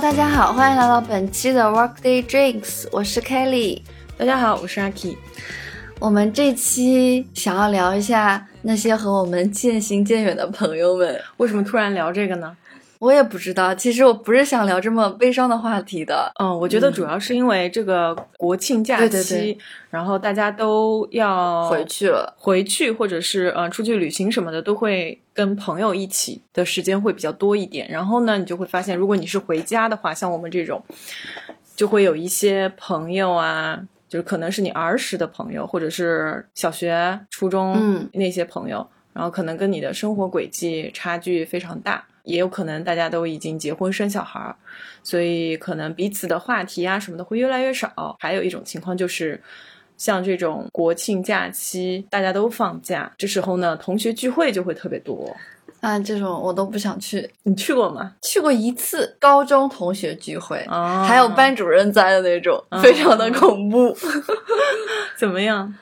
大家好，欢迎来到本期的 Workday Drinks，我是 Kelly。大家好，我是阿 K。我们这期想要聊一下那些和我们渐行渐远的朋友们。为什么突然聊这个呢？我也不知道，其实我不是想聊这么悲伤的话题的。嗯，我觉得主要是因为这个国庆假期，对对对然后大家都要回去了，回去或者是呃出去旅行什么的，都会跟朋友一起的时间会比较多一点。然后呢，你就会发现，如果你是回家的话，像我们这种，就会有一些朋友啊，就是可能是你儿时的朋友，或者是小学、初中嗯那些朋友，然后可能跟你的生活轨迹差距非常大。也有可能大家都已经结婚生小孩儿，所以可能彼此的话题啊什么的会越来越少。还有一种情况就是，像这种国庆假期大家都放假，这时候呢，同学聚会就会特别多。啊，这种我都不想去。你去过吗？去过一次高中同学聚会，啊还有班主任在的那种，啊非常的恐怖。怎么样？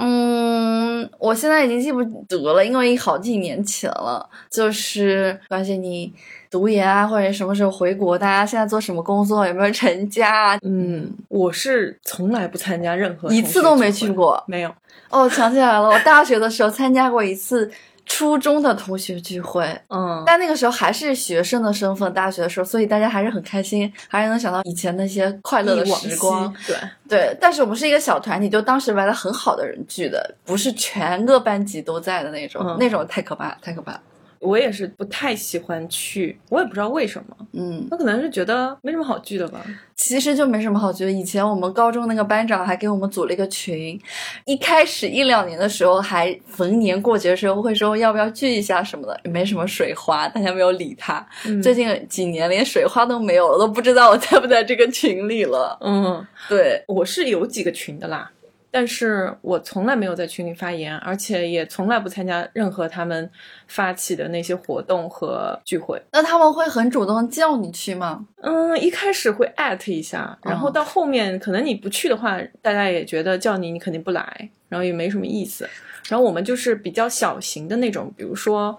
嗯，我现在已经记不得了，因为好几年前了。就是关系你读研啊，或者什么时候回国，大家现在做什么工作，有没有成家啊？嗯，我是从来不参加任何一次都没去过。没有。哦，想起来了，我大学的时候参加过一次初中的同学聚会，嗯，但那个时候还是学生的身份，大学的时候，所以大家还是很开心，还是能想到以前那些快乐的时光。对，对，但是我们是一个小团体，就当时玩的很好的人聚的，不是全个班级都在的那种，嗯那种太可怕，太可怕了。我也是不太喜欢去，我也不知道为什么，嗯，那可能是觉得没什么好聚的吧。其实就没什么好聚的。以前我们高中那个班长还给我们组了一个群，一开始一两年的时候还逢年过节的时候会说要不要聚一下什么的，也没什么水花，大家没有理他。嗯最近几年连水花都没有了，都不知道我在不在这个群里了。嗯，对，我是有几个群的啦，但是我从来没有在群里发言，而且也从来不参加任何他们发起的那些活动和聚会。那他们会很主动叫你去吗？嗯，一开始会艾特一下，然后到后面可能你不去的话，大家也觉得叫你你肯定不来，然后也没什么意思。然后我们就是比较小型的那种，比如说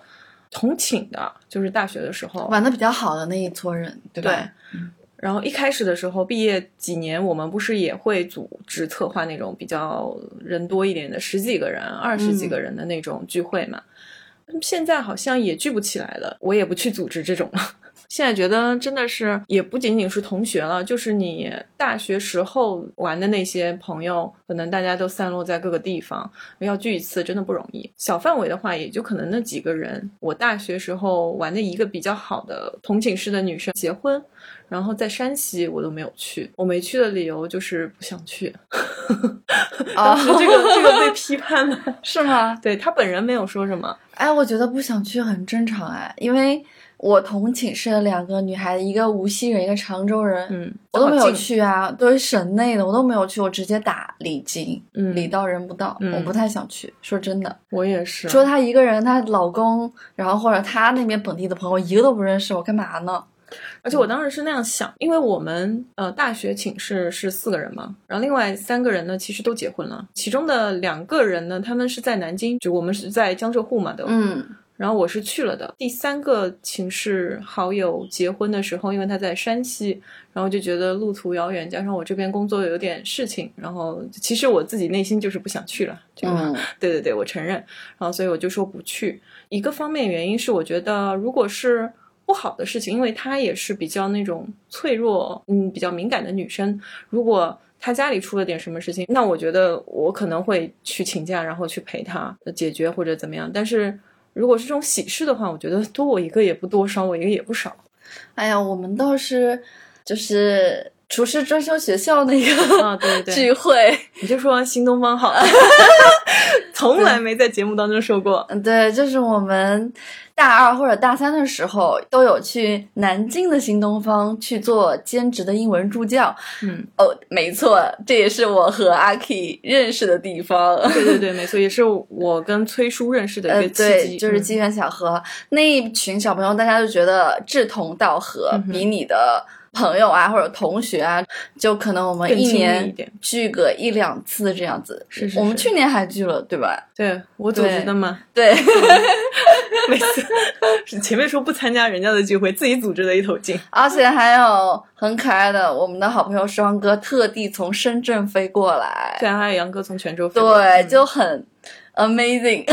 同寝的，就是大学的时候，玩的比较好的那一撮人，对吧？对然后一开始的时候，毕业几年，我们不是也会组织策划那种比较人多一点的十几个人、二十几个人的那种聚会嘛？现在好像也聚不起来了，我也不去组织这种了。现在觉得真的是，也不仅仅是同学了，就是你大学时候玩的那些朋友，可能大家都散落在各个地方，要聚一次真的不容易。小范围的话，也就可能那几个人。我大学时候玩的一个比较好的同寝室的女生结婚，然后在山西我都没有去，我没去的理由就是不想去。当时这个这个被批判了，是吗？对他本人没有说什么，哎，我觉得不想去很正常哎，因为我同寝室的两个女孩子，一个无锡人，一个常州人，嗯，我都没有，去啊，都是省内的，我都没有去，我直接打礼金，嗯礼到人不到，嗯我不太想去。说真的，我也是，除了她一个人，她老公，然后或者她那边本地的朋友，一个都不认识，我干嘛呢？而且我当时是那样想，因为我们呃大学寝室是四个人嘛，然后另外三个人呢其实都结婚了，其中的两个人呢他们是在南京，就我们是在江浙沪嘛都，嗯然后我是去了的。第三个寝室好友结婚的时候，因为他在山西，然后就觉得路途遥远，加上我这边工作有点事情，然后其实我自己内心就是不想去了。这个嗯 对对对，我承认。然后所以我就说不去。一个方面原因是我觉得，如果是不好的事情，因为她也是比较那种脆弱，嗯，比较敏感的女生，如果她家里出了点什么事情，那我觉得我可能会去请假，然后去陪她解决或者怎么样。但是如果是这种喜事的话，我觉得多我一个也不多，少我一个也不少。哎呀，我们倒是就是厨师专修学校那个啊，对对对，聚会，你就说新东方好了，从来没在节目当中说过。嗯，对，就是我们大二或者大三的时候都有去南京的新东方去做兼职的英文助教。嗯，哦，没错，这也是我和阿 K 认识的地方。对对对，没错，也是我跟崔叔认识的呃，一个契对，机，嗯就是机缘巧合。那一群小朋友，大家就觉得志同道合，嗯比你的朋友啊或者同学啊，就可能我们一年聚个一两次这样子。是是是。我们去年还聚了，对吧？对我组织的嘛，对，每次 是前面说不参加人家的聚会，自己组织的一头劲。而且还有很可爱的我们的好朋友双哥，特地从深圳飞过来，对啊，还有杨哥从泉州飞过对，来，就很 amazing。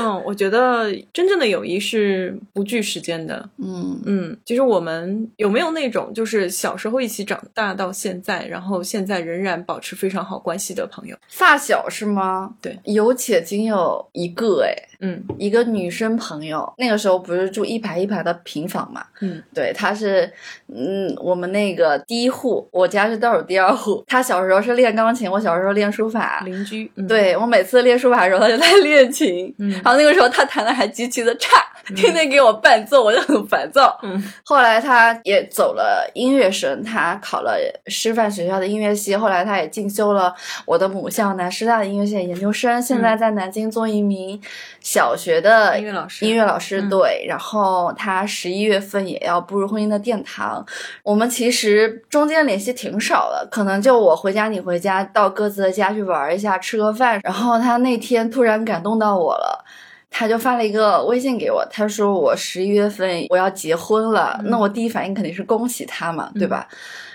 嗯，我觉得真正的友谊是不惧时间的。嗯，嗯，其实我们有没有那种就是小时候一起长大到现在，然后现在仍然保持非常好关系的朋友？发小是吗？对，有且仅有一个哎，嗯一个女生朋友。那个时候不是住一排一排的平房嘛？嗯，对，她是嗯，我们那个第一户，我家是倒数第二户。她小时候是练钢琴，我小时候练书法。邻居，嗯，对我每次练书法的时候，她就在练琴。嗯然后那个时候她弹的还极其的差，天天给我伴奏，我就很烦躁。嗯后来他也走了音乐生，他考了师范学校的音乐系，后来他也进修了我的母校南师大的音乐系研究生，现在在南京做一名小学的音乐老师音乐老师嗯对，然后他十一月份也要步入婚姻的殿堂。我们其实中间联系挺少的，可能就我回家你回家，到各自的家去玩一下，吃个饭。然后他那天突然感动到我了。他就发了一个微信给我，他说我十一月份我要结婚了，嗯那我第一反应肯定是恭喜他嘛，对吧？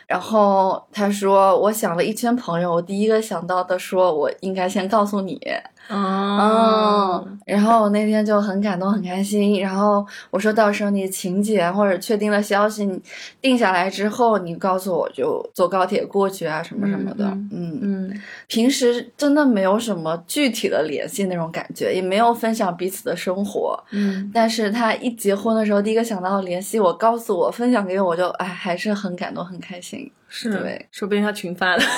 然后他说我想了一圈朋友，我第一个想到的说我应该先告诉你，哦，嗯，然后我那天就很感动，很开心。然后我说到时候你请柬或者确定了消息，你定下来之后，你告诉我就坐高铁过去啊，什么什么的。嗯嗯，嗯平时真的没有什么具体的联系那种感觉，也没有分享彼此的生活。嗯，但是他一结婚的时候，第一个想到联系我，告诉我，分享给我，我就哎，还是很感动，很开心。是对，说不定他群发了。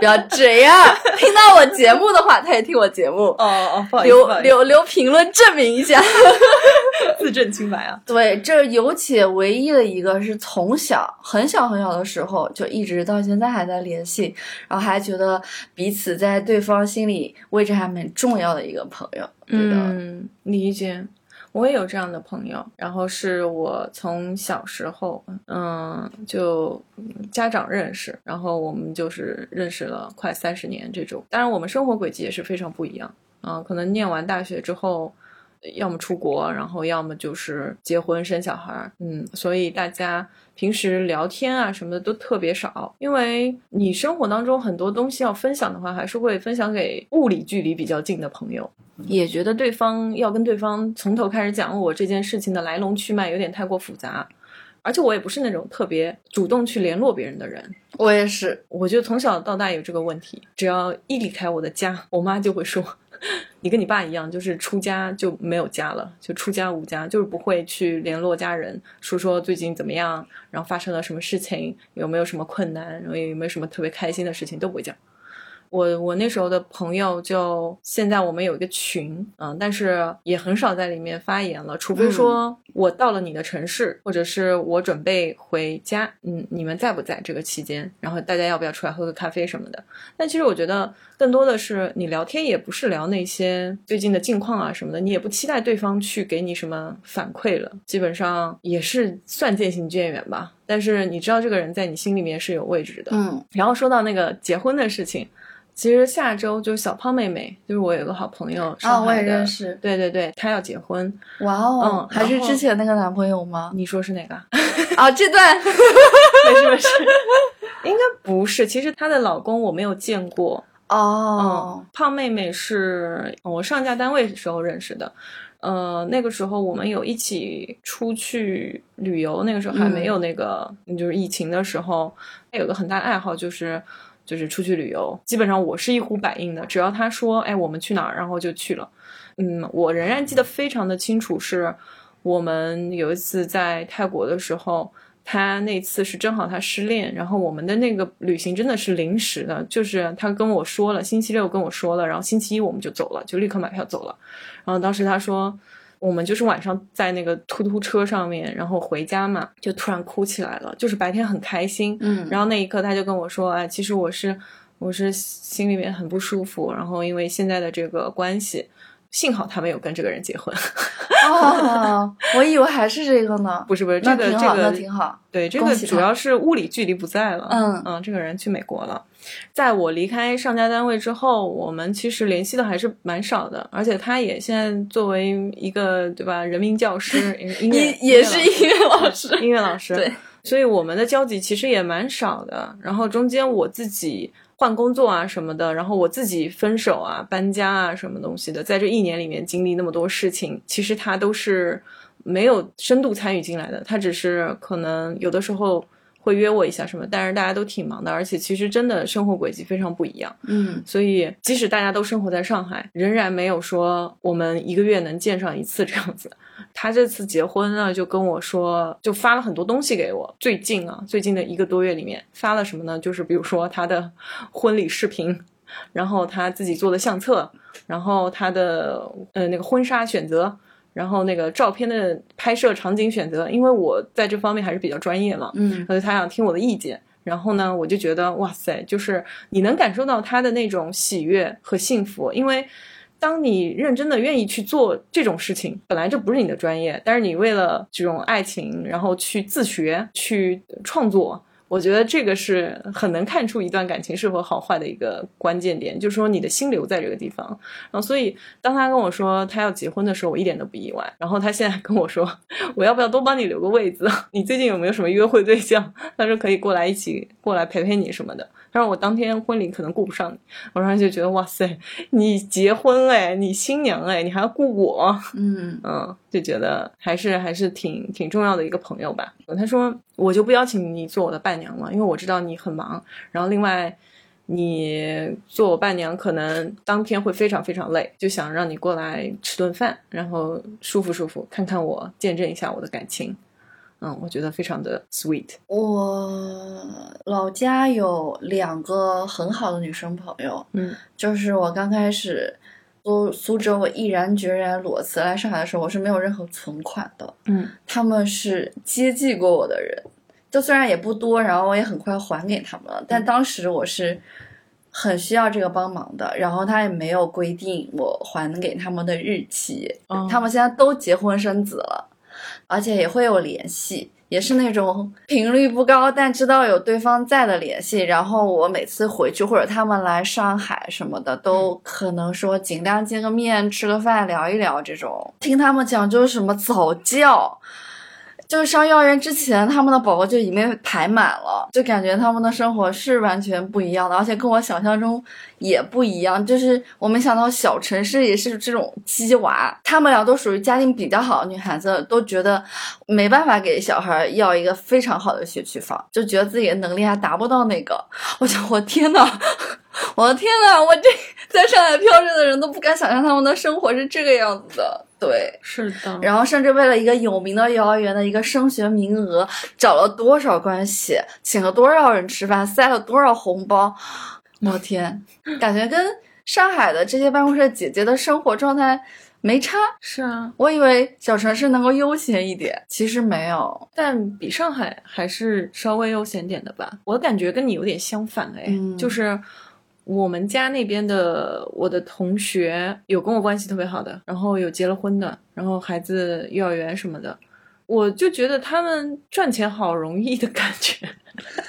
不要这样，听到我节目的话，他也听我节目，哦哦，不好意思，留留留评论证明一下。自证清白啊。对，这有且唯一的一个是从小很小很小的时候就一直到现在还在联系，然后还觉得彼此在对方心里位置还蛮重要的一个朋友。对的，嗯，理解。我也有这样的朋友，然后是我从小时候，嗯，就家长认识，然后我们就是认识了快三十年这种。当然，我们生活轨迹也是非常不一样嗯、可能念完大学之后，要么出国，然后要么就是结婚生小孩，嗯，所以大家平时聊天啊什么的都特别少，因为你生活当中很多东西要分享的话，还是会分享给物理距离比较近的朋友。也觉得对方要跟对方从头开始讲我这件事情的来龙去脉有点太过复杂，而且我也不是那种特别主动去联络别人的人。我也是。我觉得从小到大有这个问题，只要一离开我的家，我妈就会说：“你跟你爸一样，就是出家就没有家了，就出家无家，就是不会去联络家人，说说最近怎么样，然后发生了什么事情，有没有什么困难，然后有没有什么特别开心的事情都不会讲。”我我那时候的朋友就现在我们有一个群，嗯，但是也很少在里面发言了，除非说我到了你的城市，或者是我准备回家，嗯，你们在不在这个期间？然后大家要不要出来喝个咖啡什么的？但其实我觉得更多的是你聊天也不是聊那些最近的近况啊什么的，你也不期待对方去给你什么反馈了，基本上也是算渐行渐远吧。但是你知道这个人在你心里面是有位置的，嗯然后说到那个结婚的事情，其实下周就是小胖妹妹，就是我有个好朋友，啊，我也认。识。对对对，她要结婚，哇哦，嗯还是之前那个男朋友吗？你说是哪个？啊，这段 没事没事，应该不是。其实她的老公我没有见过，哦嗯，，胖妹妹是我上家单位的时候认识的。呃，那个时候我们有一起出去旅游，那个时候还没有那个，就是疫情的时候，她有个很大的爱好就是就是出去旅游。基本上我是一呼百应的，只要他说，哎，我们去哪儿，然后就去了。嗯，我仍然记得非常的清楚，是我们有一次在泰国的时候，他那次是正好他失恋，然后我们的那个旅行真的是临时的，就是他跟我说了，星期六跟我说了，然后星期一我们就走了，就立刻买票走了。然后当时他说，我们就是晚上在那个突突车上面，然后回家嘛，就突然哭起来了，就是白天很开心，嗯，然后那一刻他就跟我说，哎，其实我是我是心里面很不舒服，然后因为现在的这个关系，幸好他没有跟这个人结婚。哦，我以为还是这个呢。不是不是，这个这个挺好。对，这个主要是物理距离不在了。嗯嗯，这个人去美国了。在我离开上家单位之后，我们其实联系的还是蛮少的，而且他也现在作为一个对吧，人民教师，音乐也也是音乐老师。音乐老师，对，所以我们的交集其实也蛮少的。然后中间我自己换工作啊什么的，然后我自己分手啊、搬家啊什么东西的，在这一年里面经历那么多事情，其实他都是没有深度参与进来的。他只是可能有的时候会约我一下什么，但是大家都挺忙的，而且其实真的生活轨迹非常不一样。嗯所以即使大家都生活在上海，仍然没有说我们一个月能见上一次这样子。他这次结婚呢，就跟我说，就发了很多东西给我。最近啊，最近的一个多月里面发了什么呢？就是比如说他的婚礼视频，然后他自己做的相册，然后他的呃那个婚纱选择。然后那个照片的拍摄场景选择，因为我在这方面还是比较专业嘛，嗯所以他想听我的意见。然后呢，我就觉得哇塞，就是你能感受到他的那种喜悦和幸福，因为当你认真的愿意去做这种事情，本来这不是你的专业，但是你为了这种爱情，然后去自学、去创作，我觉得这个是很能看出一段感情是否好坏的一个关键点，就是说你的心留在这个地方。然后，所以当他跟我说他要结婚的时候，我一点都不意外。然后他现在跟我说，我要不要多帮你留个位子？你最近有没有什么约会对象？他说可以过来一起过来陪陪你什么的。但是我当天婚礼可能顾不上你，我当时就觉得哇塞，你结婚哎，你新娘哎，你还要顾我，嗯 嗯，就觉得还是还是挺挺重要的一个朋友吧。他说我就不邀请你做我的伴娘了，因为我知道你很忙。然后另外你做我伴娘，可能当天会非常非常累，就想让你过来吃顿饭，然后舒服舒服，看看我，见证一下我的感情。嗯，我觉得非常的 sweet。我老家有两个很好的女生朋友，嗯就是我刚开始苏苏州，我毅然决然裸辞来上海的时候，我是没有任何存款的。嗯他们是接济过我的人，就虽然也不多，然后我也很快还给他们了，但当时我是很需要这个帮忙的，然后他也没有规定我还给他们的日期，嗯他们现在都结婚生子了，而且也会有联系。也是那种频率不高，但知道有对方在的联系。然后我每次回去或者他们来上海什么的，都可能说尽量见个面、吃个饭、聊一聊这种。听他们讲就是什么早教，就是上幼儿园之前，他们的宝宝就已经排满了，就感觉他们的生活是完全不一样的，而且跟我想象中也不一样。就是我没想到小城市也是这种鸡娃，他们俩都属于家庭比较好的女孩子，都觉得没办法给小孩要一个非常好的学区房，就觉得自己的能力还达不到那个。我想，我天呐，我的天呐，我这 在上海漂着的人都不敢想象他们的生活是这个样子的。对，是的，然后甚至为了一个有名的幼儿园的一个升学名额，找了多少关系，请了多少人吃饭，塞了多少红包，我天，感觉跟上海的这些办公室姐姐的生活状态没差。是啊，我以为小城市能够悠闲一点，其实没有。但比上海还是稍微悠闲点的吧。我感觉跟你有点相反哎，嗯就是我们家那边的我的同学有跟我关系特别好的，然后有结了婚的，然后孩子幼儿园什么的，我就觉得他们赚钱好容易的感觉。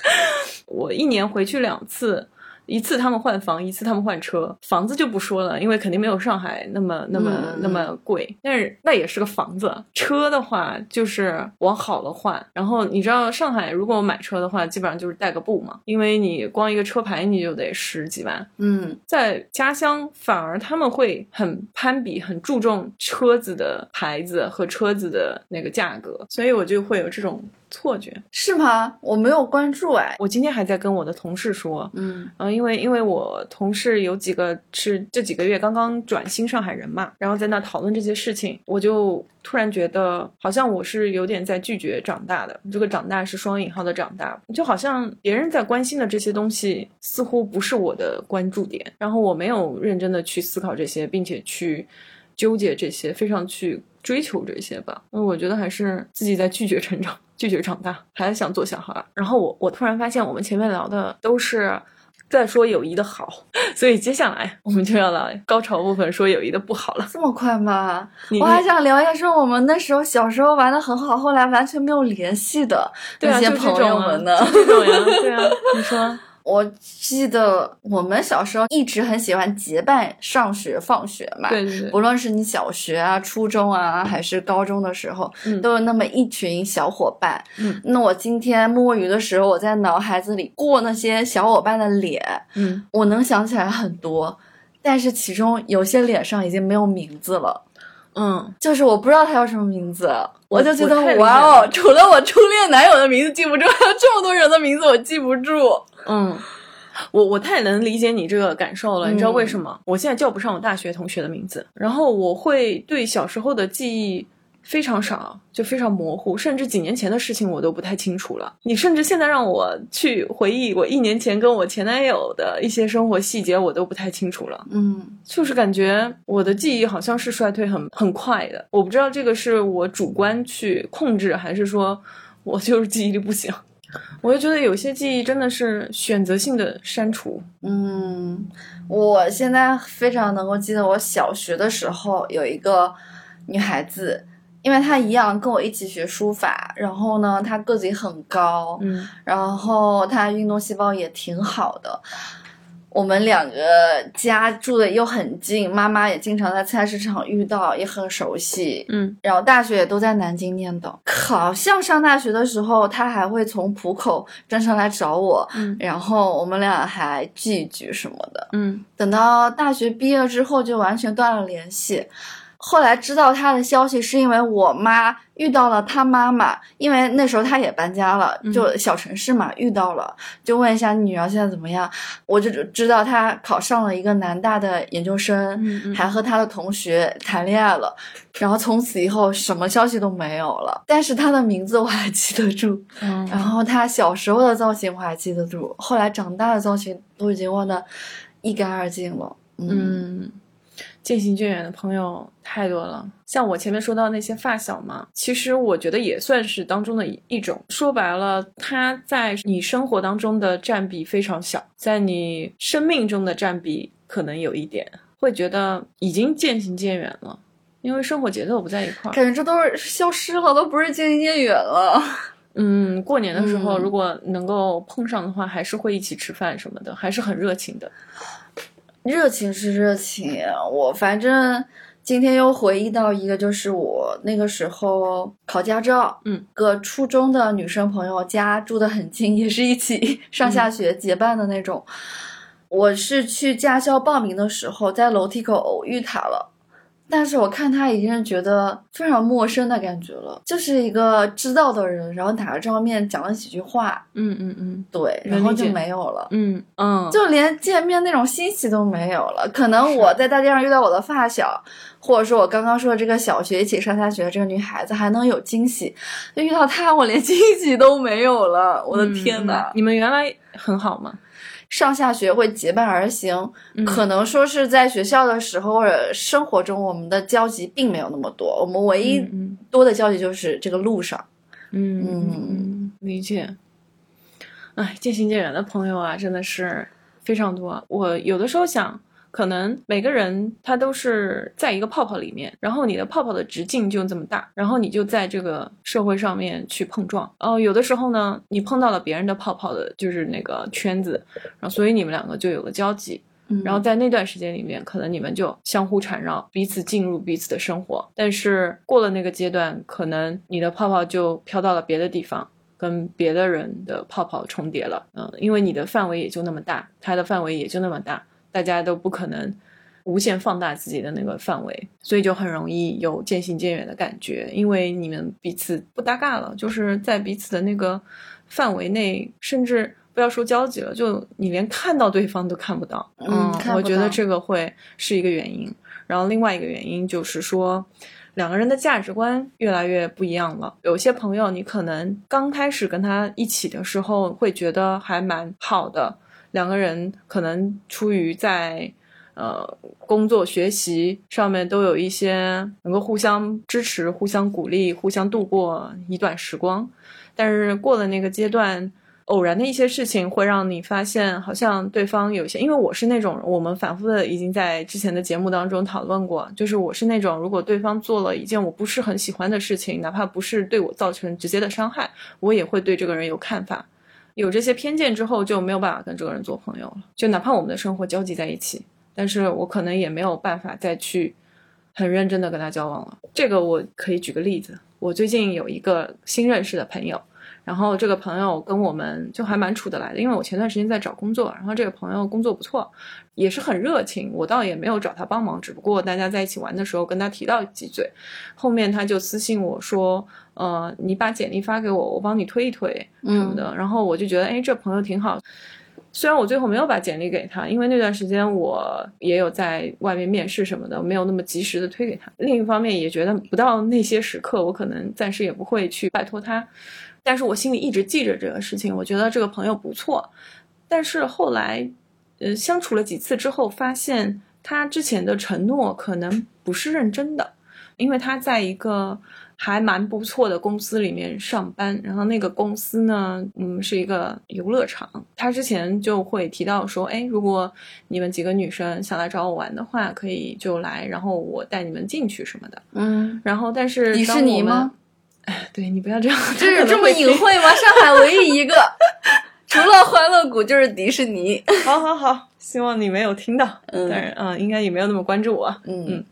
我一年回去两次。一次他们换房，一次他们换车。房子就不说了，因为肯定没有上海那么那么、嗯那么贵，但是那也是个房子。车的话就是往好了换，然后你知道上海如果买车的话，基本上就是代个步嘛，因为你光一个车牌你就得十几万。嗯在家乡反而他们会很攀比，很注重车子的牌子和车子的那个价格，所以我就会有这种错觉。是吗？我没有关注哎。我今天还在跟我的同事说，嗯嗯，因为因为我同事有几个是这几个月刚刚转新上海人嘛，然后在那讨论这些事情，我就突然觉得好像我是有点在拒绝长大的。这个长大是双引号的长大，就好像别人在关心的这些东西似乎不是我的关注点，然后我没有认真的去思考这些，并且去纠结这些，非常去追求这些吧。嗯，我觉得还是自己在拒绝成长。拒绝长大，还是想做小孩。然后我我突然发现，我们前面聊的都是在说友谊的好，所以接下来我们就要来高潮部分，说友谊的不好了。这么快吗？我还想聊一下，说我们那时候小时候玩的很好，后来完全没有联系的那些朋友们呢？就这种呀，对啊，你说，我记得我们小时候一直很喜欢结伴上学、放学嘛。对对对，不论是你小学啊、初中啊，还是高中的时候，嗯都有那么一群小伙伴。嗯那我今天摸鱼的时候，我在脑海子里过那些小伙伴的脸，嗯我能想起来很多，但是其中有些脸上已经没有名字了。嗯，就是我不知道他叫什么名字，我我就觉得哇哦，除了我初恋男友的名字记不住，还有这么多人的名字我记不住。嗯，我我太能理解你这个感受了，你知道为嗯什么？我现在叫不上我大学同学的名字，然后我会对小时候的记忆非常少，就非常模糊，甚至几年前的事情我都不太清楚了。你甚至现在让我去回忆我一年前跟我前男友的一些生活细节，我都不太清楚了。嗯就是感觉我的记忆好像是衰退很很快的，我不知道这个是我主观去控制，还是说我就是记忆力不行。我就觉得有些记忆真的是选择性的删除。嗯，我现在非常能够记得我小学的时候有一个女孩子。因为他一样跟我一起学书法，然后呢，他个子也很高，嗯然后他运动细胞也挺好的。我们两个家住的又很近，妈妈也经常在菜市场遇到，也很熟悉。嗯然后大学也都在南京念的，好像上大学的时候，他还会从浦口专程来找我，嗯然后我们俩还聚一聚什么的。嗯等到大学毕业之后，就完全断了联系。后来知道他的消息，是因为我妈遇到了他妈妈，因为那时候他也搬家了，就小城市嘛，遇到了，就问一下你女儿现在怎么样。我就知道她考上了一个南大的研究生，嗯嗯还和他的同学谈恋爱了，然后从此以后什么消息都没有了。但是他的名字我还记得住，嗯然后他小时候的造型我还记得住，后来长大的造型都已经忘得一干二净了。嗯嗯，渐行渐远的朋友太多了。像我前面说到那些发小嘛，其实我觉得也算是当中的一一种。说白了，他在你生活当中的占比非常小，在你生命中的占比可能有一点，会觉得已经渐行渐远了，因为生活节奏不在一块儿。感觉这都是消失了，都不是渐行渐远了。嗯，过年的时候嗯如果能够碰上的话，还是会一起吃饭什么的，还是很热情的。热情是热情，我反正今天又回忆到一个，就是我那个时候考驾照，嗯，个初中的女生朋友家住的很近，也是一起 上下学结伴的那种。我是去驾校报名的时候，在楼梯口偶遇她了。但是我看她已经是觉得非常陌生的感觉了，就是一个知道的人，然后打个照面讲了几句话，嗯嗯嗯对，然后就没有了。嗯嗯，就连见面那种欣喜都没有了。可能我在大街上遇到我的发小，或者说我刚刚说的这个小学一起上下学的这个女孩子，还能有惊喜。就遇到她，我连惊喜都没有了。我的天呐！嗯你们原来很好吗？上下学会结伴而行，嗯可能说是在学校的时候或者生活中，我们的交集并没有那么多。我们唯一嗯多的交集就是这个路上。嗯，理解。哎，渐行渐远的朋友啊，真的是非常多。我有的时候想，可能每个人他都是在一个泡泡里面，然后你的泡泡的直径就这么大，然后你就在这个社会上面去碰撞。哦，有的时候呢，你碰到了别人的泡泡的，就是那个圈子，然后所以你们两个就有了交集。嗯然后在那段时间里面，可能你们就相互缠绕，彼此进入彼此的生活。但是过了那个阶段，可能你的泡泡就飘到了别的地方，跟别的人的泡泡重叠了。嗯，因为你的范围也就那么大，他的范围也就那么大，大家都不可能无限放大自己的那个范围，所以就很容易有渐行渐远的感觉，因为你们彼此不搭嘎了，就是在彼此的那个范围内，甚至。不要说交集了，就你连看到对方都看不到。嗯我觉得这个会是一个原因。然后另外一个原因就是说，两个人的价值观越来越不一样了。有些朋友，你可能刚开始跟他一起的时候会觉得还蛮好的，两个人可能出于在呃工作、学习上面都有一些能够互相支持、互相鼓励、互相度过一段时光。但是过了那个阶段，偶然的一些事情会让你发现，好像对方有些，因为我是那种我们反复的已经在之前的节目当中讨论过，就是我是那种如果对方做了一件我不是很喜欢的事情，哪怕不是对我造成直接的伤害，我也会对这个人有看法，有这些偏见之后就没有办法跟这个人做朋友了，就哪怕我们的生活交集在一起，但是我可能也没有办法再去很认真的跟他交往了。这个我可以举个例子，我最近有一个新认识的朋友。然后这个朋友跟我们就还蛮处得来的，因为我前段时间在找工作，然后这个朋友工作不错，也是很热情，我倒也没有找他帮忙，只不过大家在一起玩的时候跟他提到几嘴，后面他就私信我说，呃，你把简历发给我，我帮你推一推什么的，然后我就觉得，哎，这朋友挺好，虽然我最后没有把简历给他，因为那段时间我也有在外面面试什么的，没有那么及时的推给他，另一方面也觉得不到那些时刻，我可能暂时也不会去拜托他。但是我心里一直记着这个事情，我觉得这个朋友不错。但是后来，呃，相处了几次之后，发现他之前的承诺可能不是认真的，因为他在一个还蛮不错的公司里面上班，然后那个公司呢，嗯，是一个游乐场。他之前就会提到说，哎，如果你们几个女生想来找我玩的话，可以就来，然后我带你们进去什么的。嗯，然后但是迪士尼吗？哎，对你不要这样，就是这么隐晦吗？上海唯一一个，除了欢乐谷就是迪士尼。好好好，希望你没有听到，嗯但是嗯，应该也没有那么关注我，嗯嗯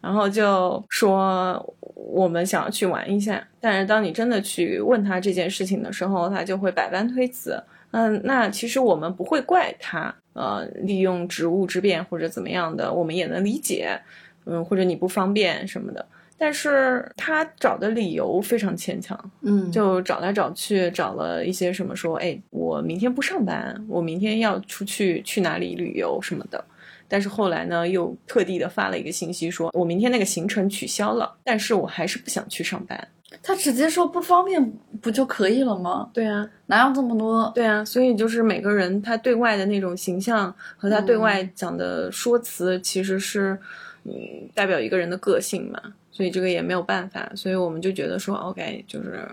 然后就说我们想要去玩一下，但是当你真的去问他这件事情的时候，他就会百般推辞。嗯，那其实我们不会怪他，呃，利用职务之便或者怎么样的，我们也能理解，嗯，或者你不方便什么的。但是他找的理由非常牵强，嗯，就找来找去，找了一些什么说，哎，我明天不上班，我明天要出去去哪里旅游什么的。但是后来呢，又特地的发了一个信息说，我明天那个行程取消了，但是我还是不想去上班。他直接说不方便不就可以了吗？对啊，哪有这么多？对啊，所以就是每个人他对外的那种形象和他对外讲的说辞，其实是嗯代表一个人的个性嘛。所以这个也没有办法，所以我们就觉得说，OK，就是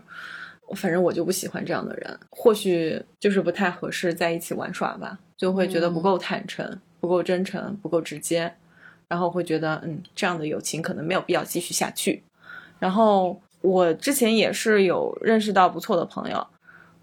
反正我就不喜欢这样的人，或许就是不太合适在一起玩耍吧，就会觉得不够坦诚、不够真诚、不够直接，然后会觉得嗯，这样的友情可能没有必要继续下去。然后我之前也是有认识到不错的朋友，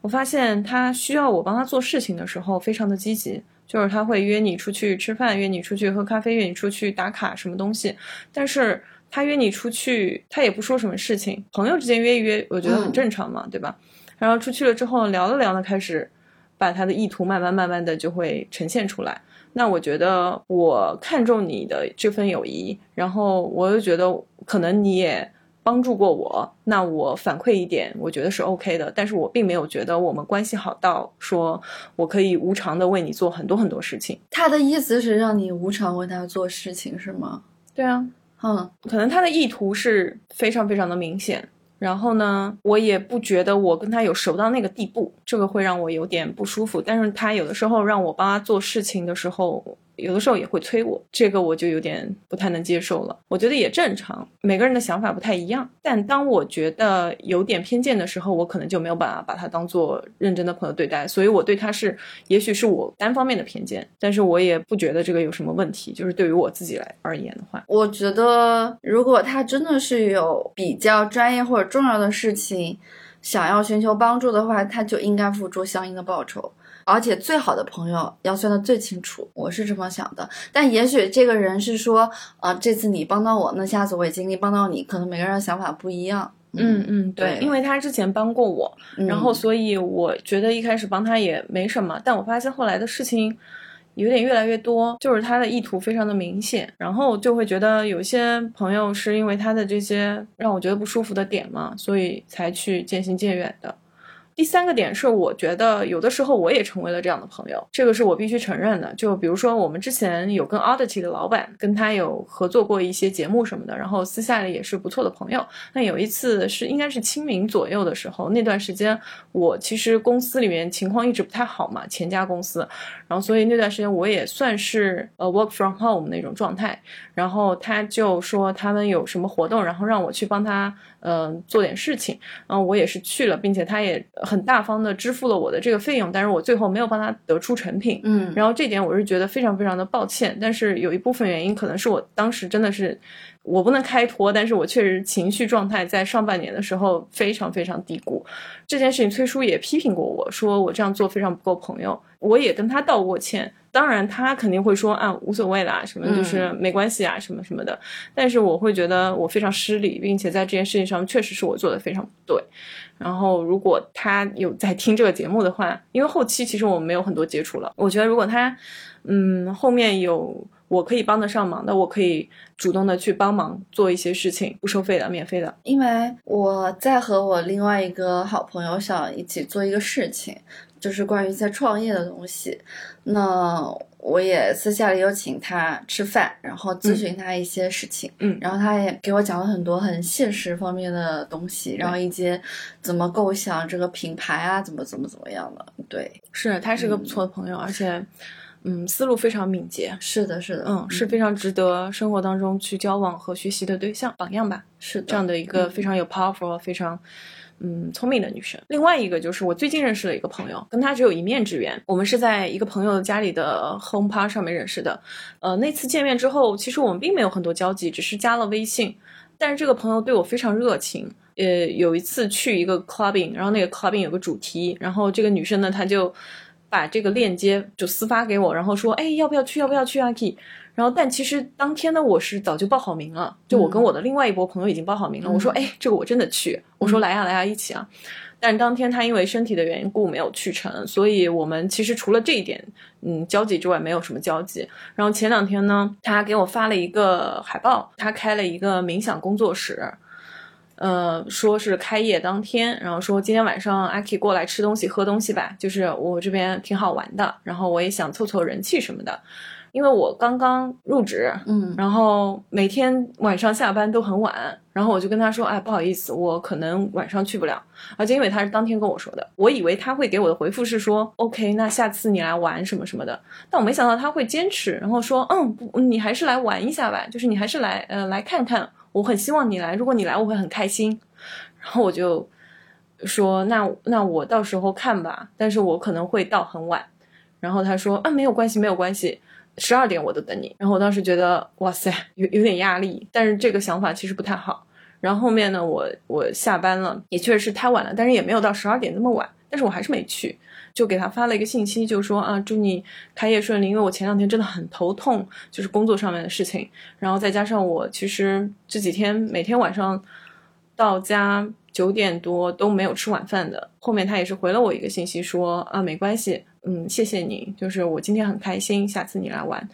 我发现他需要我帮他做事情的时候非常的积极，就是他会约你出去吃饭，约你出去喝咖啡，约你出去打卡什么东西，但是。他约你出去，他也不说什么事情，朋友之间约一约，我觉得很正常嘛，对吧？然后出去了之后聊了聊呢，开始把他的意图慢慢慢慢的就会呈现出来。那我觉得我看重你的这份友谊，然后我又觉得可能你也帮助过我，那我反馈一点，我觉得是 OK 的。但是我并没有觉得我们关系好到说我可以无偿的为你做很多很多事情。他的意思是让你无偿为他做事情是吗？对啊，嗯可能他的意图是非常非常的明显。然后呢，我也不觉得我跟他有熟到那个地步，这个会让我有点不舒服。但是他有的时候让我帮他做事情的时候，有的时候也会催我，这个我就有点不太能接受了。我觉得也正常，每个人的想法不太一样。但当我觉得有点偏见的时候，我可能就没有办法把他当做认真的朋友对待。所以我对他是，也许是我单方面的偏见，但是我也不觉得这个有什么问题。就是对于我自己来而言的话，我觉得如果他真的是有比较专业或者重要的事情想要寻求帮助的话，他就应该付出相应的报酬。而且最好的朋友要算的最清楚，我是这么想的。但也许这个人是说，啊、这次你帮到我，那下次我也尽力帮到你。可能每个人的想法不一样。嗯嗯，对因为他之前帮过我，嗯然后所以我觉得一开始帮他也没什么，但我发现后来的事情有点越来越多，就是他的意图非常的明显，然后就会觉得有些朋友是因为他的这些让我觉得不舒服的点嘛，所以才去渐行渐远的。第三个点是，我觉得有的时候我也成为了这样的朋友，这个是我必须承认的。就比如说，我们之前有跟 Audity 的老板跟他有合作过一些节目什么的，然后私下里也是不错的朋友。那有一次是应该是清明左右的时候，那段时间我其实公司里面情况一直不太好嘛，前家公司，然后所以那段时间我也算是呃 work from home 那种状态。然后他就说他们有什么活动，然后让我去帮他嗯、呃做点事情。然后我也是去了，并且他也很大方的支付了我的这个费用，但是我最后没有帮他得出成品。嗯，然后这点我是觉得非常非常的抱歉，但是有一部分原因可能是我当时真的是我不能开脱，但是我确实情绪状态在上半年的时候非常非常低谷。这件事情崔叔也批评过我说我这样做非常不够朋友，我也跟他道过歉。当然他肯定会说啊无所谓啦，什么就是没关系啊，什么什么的。但是我会觉得我非常失礼，并且在这件事情上确实是我做的非常不对。然后，如果他有在听这个节目的话，因为后期其实我们没有很多接触了。我觉得如果他，嗯，后面有我可以帮得上忙的，我可以主动的去帮忙做一些事情，不收费的，免费的。因为我在和我另外一个好朋友想一起做一个事情，就是关于在创业的东西。那我也私下里有请他吃饭，然后咨询他一些事情，嗯。然后他也给我讲了很多很现实方面的东西，然后一些怎么构想这个品牌啊，怎么怎么怎么样的，对，是他是个不错的朋友，而且，嗯，思路非常敏捷，是的，是的，嗯，是非常值得生活当中去交往和学习的对象榜样吧。是的，这样的一个非常有 powerful、非常嗯聪明的女生。另外一个就是我最近认识了一个朋友，跟她只有一面之缘。我们是在一个朋友家里的 home park 上面认识的。呃，那次见面之后，其实我们并没有很多交集，只是加了微信。但是这个朋友对我非常热情。呃，有一次去一个 clubbing，然后那个 clubbing 有个主题，然后这个女生呢，她就把这个链接就私发给我，然后说，哎，要不要去？要不要去阿 K？然后，但其实当天呢，我是早就报好名了，就我跟我的另外一波朋友已经报好名了。嗯我说，哎，这个我真的去，我说来呀来呀，一起啊。但当天他因为身体的缘故没有去成，所以我们其实除了这一点，嗯，交集之外没有什么交集。然后前两天呢，他给我发了一个海报，他开了一个冥想工作室。呃，说是开业当天，然后说今天晚上阿 K 过来吃东西、喝东西吧，就是我这边挺好玩的，然后我也想凑凑人气什么的，因为我刚刚入职，嗯。然后每天晚上下班都很晚，然后我就跟他说，哎，不好意思，我可能晚上去不了，而且因为他是当天跟我说的，我以为他会给我的回复是说，OK，那下次你来玩什么什么的，但我没想到他会坚持，然后说，嗯，不，你还是来玩一下吧，就是你还是来，呃，来看看，我很希望你来，如果你来，我会很开心，然后我就说，那那我到时候看吧，但是我可能会到很晚，然后他说，啊，没有关系，没有关系。十二点我都等你，然后我当时觉得哇塞，有有点压力，但是这个想法其实不太好。然后后面呢，我我下班了，也确实是太晚了，但是也没有到十二点那么晚，但是我还是没去，就给他发了一个信息，就说啊，祝你开业顺利，因为我前两天真的很头痛，就是工作上面的事情，然后再加上我其实这几天每天晚上到家九点多都没有吃晚饭的，后面他也是回了我一个信息说啊，没关系，嗯，谢谢你，就是我今天很开心，下次你来玩。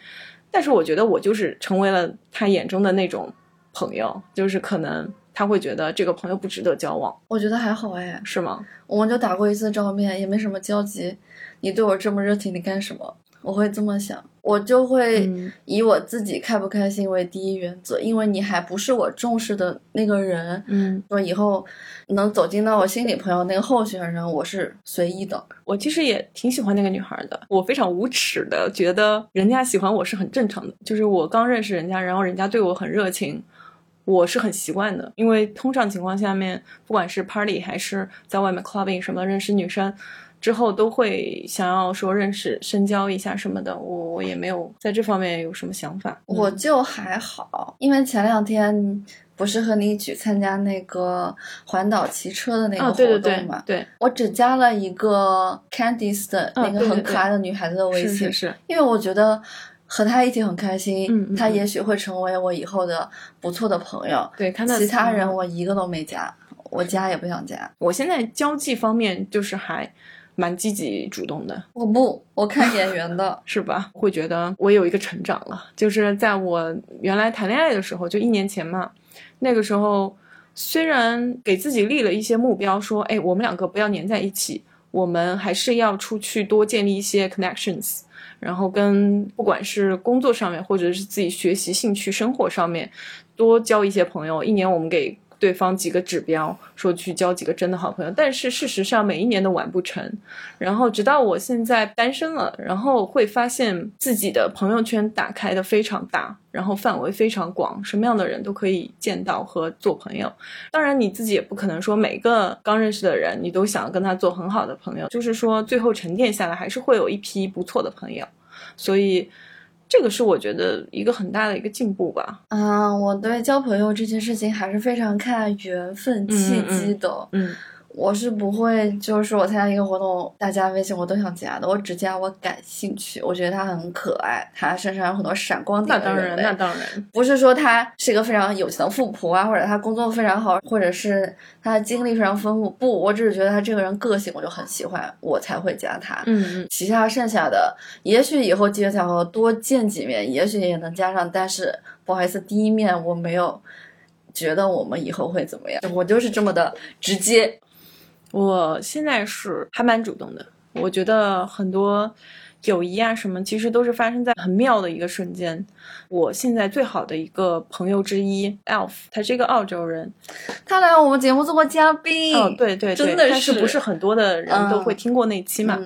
但是我觉得我就是成为了他眼中的那种朋友，就是可能他会觉得这个朋友不值得交往，我觉得还好哎，是吗？我们就打过一次照面，也没什么交集。你对我这么热情，你干什么？我会这么想，我就会嗯以我自己开不开心为第一原则，因为你还不是我重视的那个人。嗯，说以后能走进到我心里朋友那个候选人，我是随意的。我其实也挺喜欢那个女孩的，我非常无耻的觉得人家喜欢我是很正常的，就是我刚认识人家，然后人家对我很热情。我是很习惯的，因为通常情况下面，不管是 party 还是在外面 clubbing 什么认识女生，之后都会想要说认识、深交一下什么的。我我也没有在这方面有什么想法。我就还好，因为前两天不是和你一起参加那个环岛骑车的那个啊，活对对对动嘛，对，我只加了一个 Candice 的那个很可爱的女孩子的微信，是是是，因为我觉得和他一起很开心，嗯嗯嗯她也许会成为我以后的不错的朋友。对，看到其他人我一个都没加，我加也不想加。我现在交际方面就是还蛮积极主动的，我不，我看眼缘的。是吧？会觉得我有一个成长了，就是在我原来谈恋爱的时候，就一年前嘛，那个时候虽然给自己立了一些目标，说，哎，我们两个不要粘在一起，我们还是要出去多建立一些 connections。然后跟不管是工作上面，或者是自己学习、兴趣、生活上面，多交一些朋友。一年我们给对方几个指标，说去交几个真的好朋友。但是事实上每一年都完不成。然后直到我现在单身了，然后会发现自己的朋友圈打开的非常大，然后范围非常广，什么样的人都可以见到和做朋友。当然你自己也不可能说每个刚认识的人你都想要跟他做很好的朋友，就是说最后沉淀下来还是会有一批不错的朋友。所以。这个是我觉得一个很大的一个进步吧。啊，我对交朋友这件事情还是非常看缘分契机的。嗯。我是不会，就是我参加一个活动，大家微信我都想加的，我只加我感兴趣，我觉得他很可爱，他身上有很多闪光点。那当然，那当然，不是说他是一个非常有钱的富婆啊，或者他工作非常好，或者是他的经历非常丰富。不，我只是觉得他这个人个性我就很喜欢，我才会加他。嗯嗯。其他剩下的，也许以后机缘巧合多见几面，也许也能加上，但是不好意思，第一面我没有觉得我们以后会怎么样，我就是这么的直接。我现在是还蛮主动的，我觉得很多友谊啊什么，其实都是发生在很妙的一个瞬间。我现在最好的一个朋友之一，Alf，他是一个澳洲人，他来我们节目做过嘉宾。哦，对对对，但是不是很多的人都会听过那期嘛？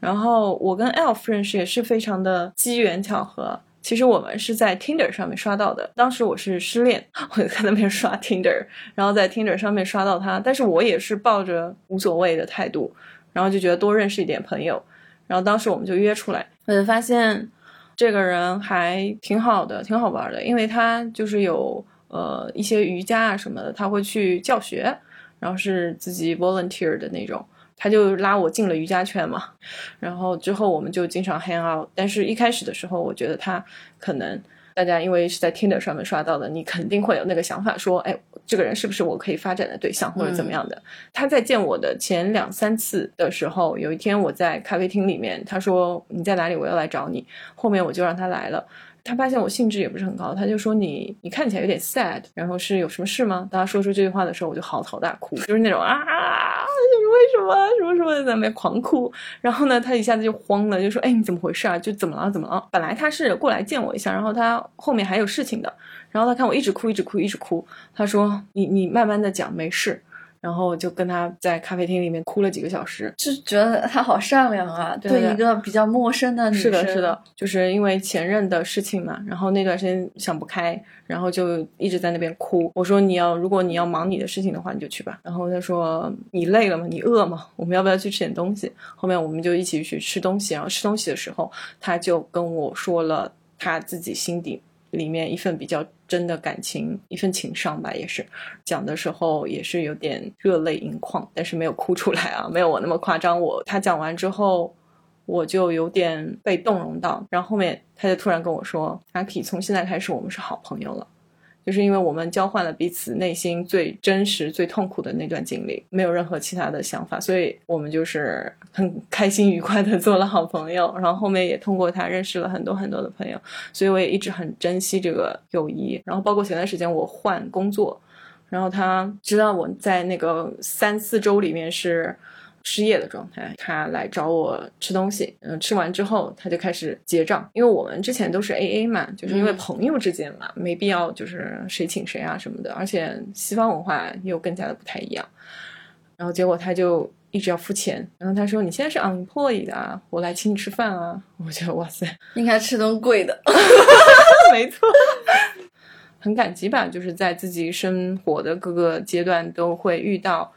然后我跟 Elf 认识也是非常的机缘巧合。其实我们是在 Tinder 上面刷到的，当时我是失恋，我就在那边刷 Tinder，然后在 Tinder 上面刷到他，但是我也是抱着无所谓的态度，然后就觉得多认识一点朋友，然后当时我们就约出来，我就发现这个人还挺好的，挺好玩的，因为他就是有呃一些瑜伽啊什么的，他会去教学，然后是自己 volunteer 的那种。他就拉我进了瑜伽圈嘛，然后之后我们就经常 hang out。但是一开始的时候，我觉得他可能大家因为是在 Tinder 上面刷到的，你肯定会有那个想法，说，哎，这个人是不是我可以发展的对象，或者怎么样的？他在见我的前两三次的时候，有一天我在咖啡厅里面，他说你在哪里，我要来找你。后面我就让他来了。他发现我兴致也不是很高，他就说你你看起来有点 sad，然后是有什么事吗？当他说出这句话的时候，我就嚎啕大哭，就是那种啊，就是为什么什么什么在那边狂哭。然后呢，他一下子就慌了，就说哎你怎么回事啊？就怎么了怎么了？本来他是过来见我一下，然后他后面还有事情的。然后他看我一直哭一直哭一直哭，他说你你慢慢的讲没事。然后就跟他在咖啡厅里面哭了几个小时，就觉得他好善良啊，对一个比较陌生的女生。是的，是的，就是因为前任的事情嘛，然后那段时间想不开，然后就一直在那边哭。我说你要如果你要忙你的事情的话，你就去吧。然后他说你累了吗？你饿吗？我们要不要去吃点东西？后面我们就一起去吃东西。然后吃东西的时候，他就跟我说了他自己心底。里面一份比较真的感情，一份情伤吧，也是讲的时候也是有点热泪盈眶，但是没有哭出来啊，没有我那么夸张。我他讲完之后，我就有点被动容到，然后后面他就突然跟我说：“阿 K，从现在开始我们是好朋友了。”就是因为我们交换了彼此内心最真实、最痛苦的那段经历，没有任何其他的想法，所以我们就是很开心、愉快的做了好朋友。然后后面也通过他认识了很多很多的朋友，所以我也一直很珍惜这个友谊。然后包括前段时间我换工作，然后他知道我在那个三四周里面是。失业的状态，他来找我吃东西，嗯，吃完之后他就开始结账，因为我们之前都是 A A 嘛，就是因为朋友之间嘛，没必要就是谁请谁啊什么的，而且西方文化又更加的不太一样。然后结果他就一直要付钱，然后他说：“你现在是 unemployed 啊，我来请你吃饭啊。”我觉得哇塞，应该吃顿贵的，没错，很感激吧，就是在自己生活的各个阶段都会遇到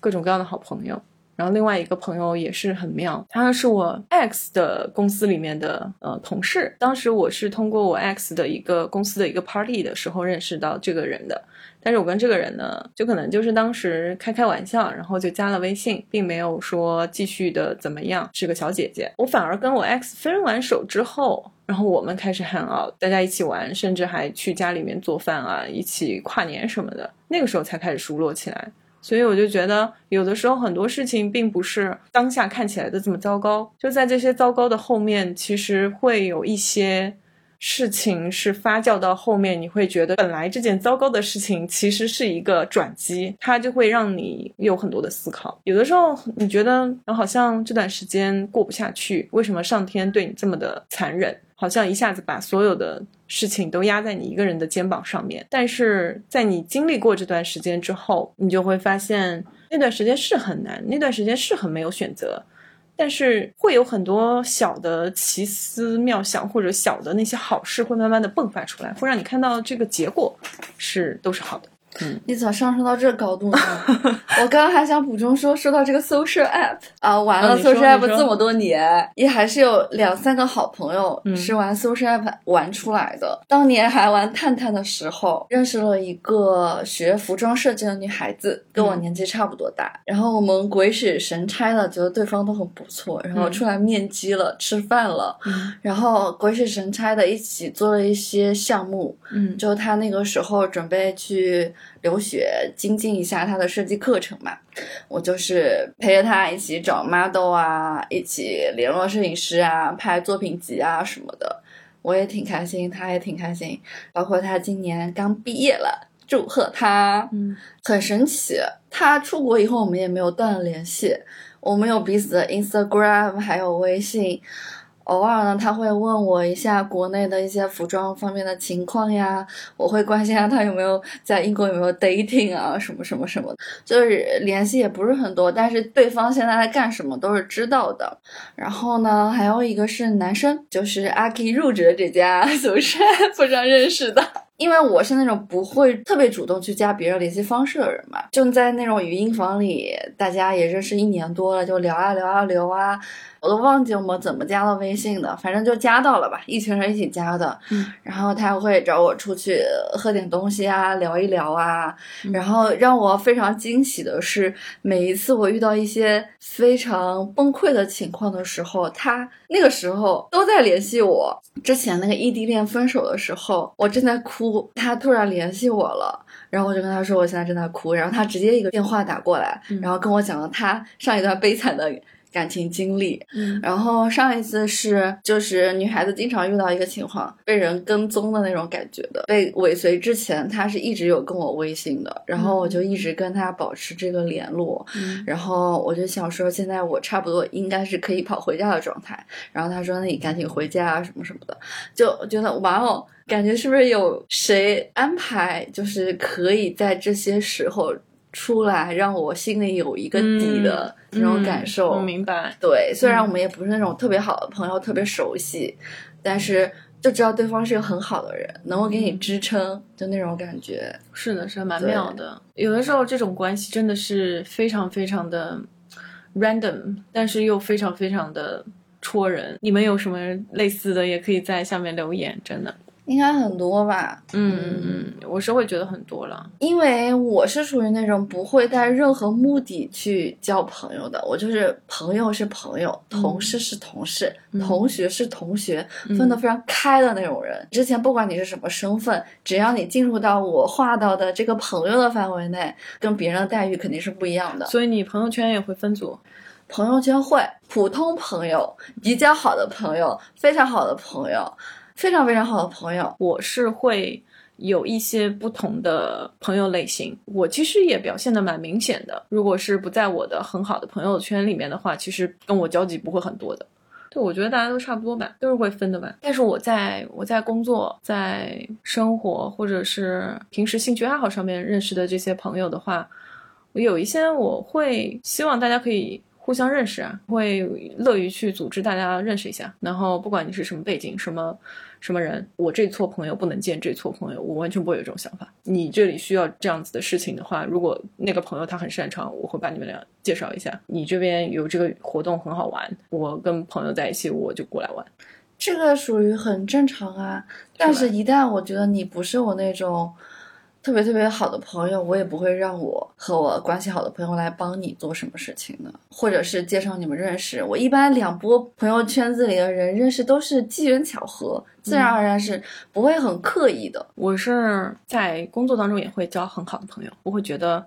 各种各样的好朋友。然后另外一个朋友也是很妙，他是我 X 的公司里面的呃同事。当时我是通过我 X 的一个公司的一个 party 的时候认识到这个人的，但是我跟这个人呢，就可能就是当时开开玩笑，然后就加了微信，并没有说继续的怎么样。是个小姐姐，我反而跟我 X 分完手之后，然后我们开始 hang out，大家一起玩，甚至还去家里面做饭啊，一起跨年什么的。那个时候才开始熟络起来。所以我就觉得，有的时候很多事情并不是当下看起来的这么糟糕，就在这些糟糕的后面，其实会有一些事情是发酵到后面，你会觉得本来这件糟糕的事情其实是一个转机，它就会让你有很多的思考。有的时候你觉得好像这段时间过不下去，为什么上天对你这么的残忍？好像一下子把所有的事情都压在你一个人的肩膀上面。但是在你经历过这段时间之后，你就会发现那段时间是很难，那段时间是很没有选择。但是会有很多小的奇思妙想，或者小的那些好事会慢慢的迸发出来，会让你看到这个结果是都是好的。嗯，你咋上升到这高度呢？我刚刚还想补充说，说到这个 social app 啊，玩了 social app 这么多年，也还是有两三个好朋友是玩 social app 玩出来的。当年还玩探探的时候，认识了一个学服装设计的女孩子，跟我年纪差不多大。然后我们鬼使神差的觉得对方都很不错，然后出来面基了，吃饭了，然后鬼使神差的一起做了一些项目。嗯，就他那个时候准备去。留学精进一下他的设计课程嘛，我就是陪着他一起找 model 啊，一起联络摄影师啊，拍作品集啊什么的，我也挺开心，他也挺开心。包括他今年刚毕业了，祝贺他。嗯，很神奇，他出国以后我们也没有断了联系，我们有彼此的 Instagram 还有微信。偶尔呢，他会问我一下国内的一些服装方面的情况呀，我会关心下他有没有在英国有没有 dating 啊，什么什么什么，就是联系也不是很多，但是对方现在在干什么都是知道的。然后呢，还有一个是男生，就是阿 K 入职的这家 social app 上认识的，因为我是那种不会特别主动去加别人联系方式的人嘛，就在那种语音房里，大家也认识一年多了，就聊啊聊啊聊啊。我都忘记我们怎么加了微信的，反正就加到了吧，一群人一起加的。嗯，然后他会找我出去喝点东西啊，聊一聊啊。然后让我非常惊喜的是，每一次我遇到一些非常崩溃的情况的时候，他那个时候都在联系我。之前那个异地恋分手的时候，我正在哭，他突然联系我了，然后我就跟他说我现在正在哭，然后他直接一个电话打过来，然后跟我讲了他上一段悲惨的。感情经历，嗯，然后上一次是就是女孩子经常遇到一个情况，被人跟踪的那种感觉的，被尾随之前，她是一直有跟我微信的，然后我就一直跟她保持这个联络，嗯，然后我就想说，现在我差不多应该是可以跑回家的状态，然后她说，那你赶紧回家啊，什么什么的，就觉得哇哦，感觉是不是有谁安排，就是可以在这些时候。出来让我心里有一个底的那种感受，我明白。对，虽然我们也不是那种特别好的朋友，特别熟悉，但是就知道对方是个很好的人，能够给你支撑，就那种感觉。是的，是蛮妙的。有的时候这种关系真的是非常非常的 random，但是又非常非常的戳人。你们有什么类似的，也可以在下面留言，真的。应该很多吧，嗯嗯嗯，我是会觉得很多了，因为我是属于那种不会带任何目的去交朋友的，我就是朋友是朋友，同事是同事，同学是同学，分得非常开的那种人。之前不管你是什么身份，只要你进入到我画到的这个朋友的范围内，跟别人的待遇肯定是不一样的。所以你朋友圈也会分组，朋友圈会普通朋友、比较好的朋友、非常好的朋友。非常非常好的朋友，我是会有一些不同的朋友类型。我其实也表现的蛮明显的。如果是不在我的很好的朋友圈里面的话，其实跟我交集不会很多的。对，我觉得大家都差不多吧，都是会分的吧。但是我在我在工作、在生活或者是平时兴趣爱好上面认识的这些朋友的话，我有一些我会希望大家可以。互相认识啊，会乐于去组织大家认识一下。然后不管你是什么背景、什么什么人，我这撮朋友不能见这撮朋友，我完全不会有这种想法。你这里需要这样子的事情的话，如果那个朋友他很擅长，我会把你们俩介绍一下。你这边有这个活动很好玩，我跟朋友在一起，我就过来玩。这个属于很正常啊。但是，一旦我觉得你不是我那种。特别特别好的朋友，我也不会让我和我关系好的朋友来帮你做什么事情的，或者是介绍你们认识。我一般两波朋友圈子里的人认识都是机缘巧合，自然而然是不会很刻意的。我是在工作当中也会交很好的朋友，我会觉得。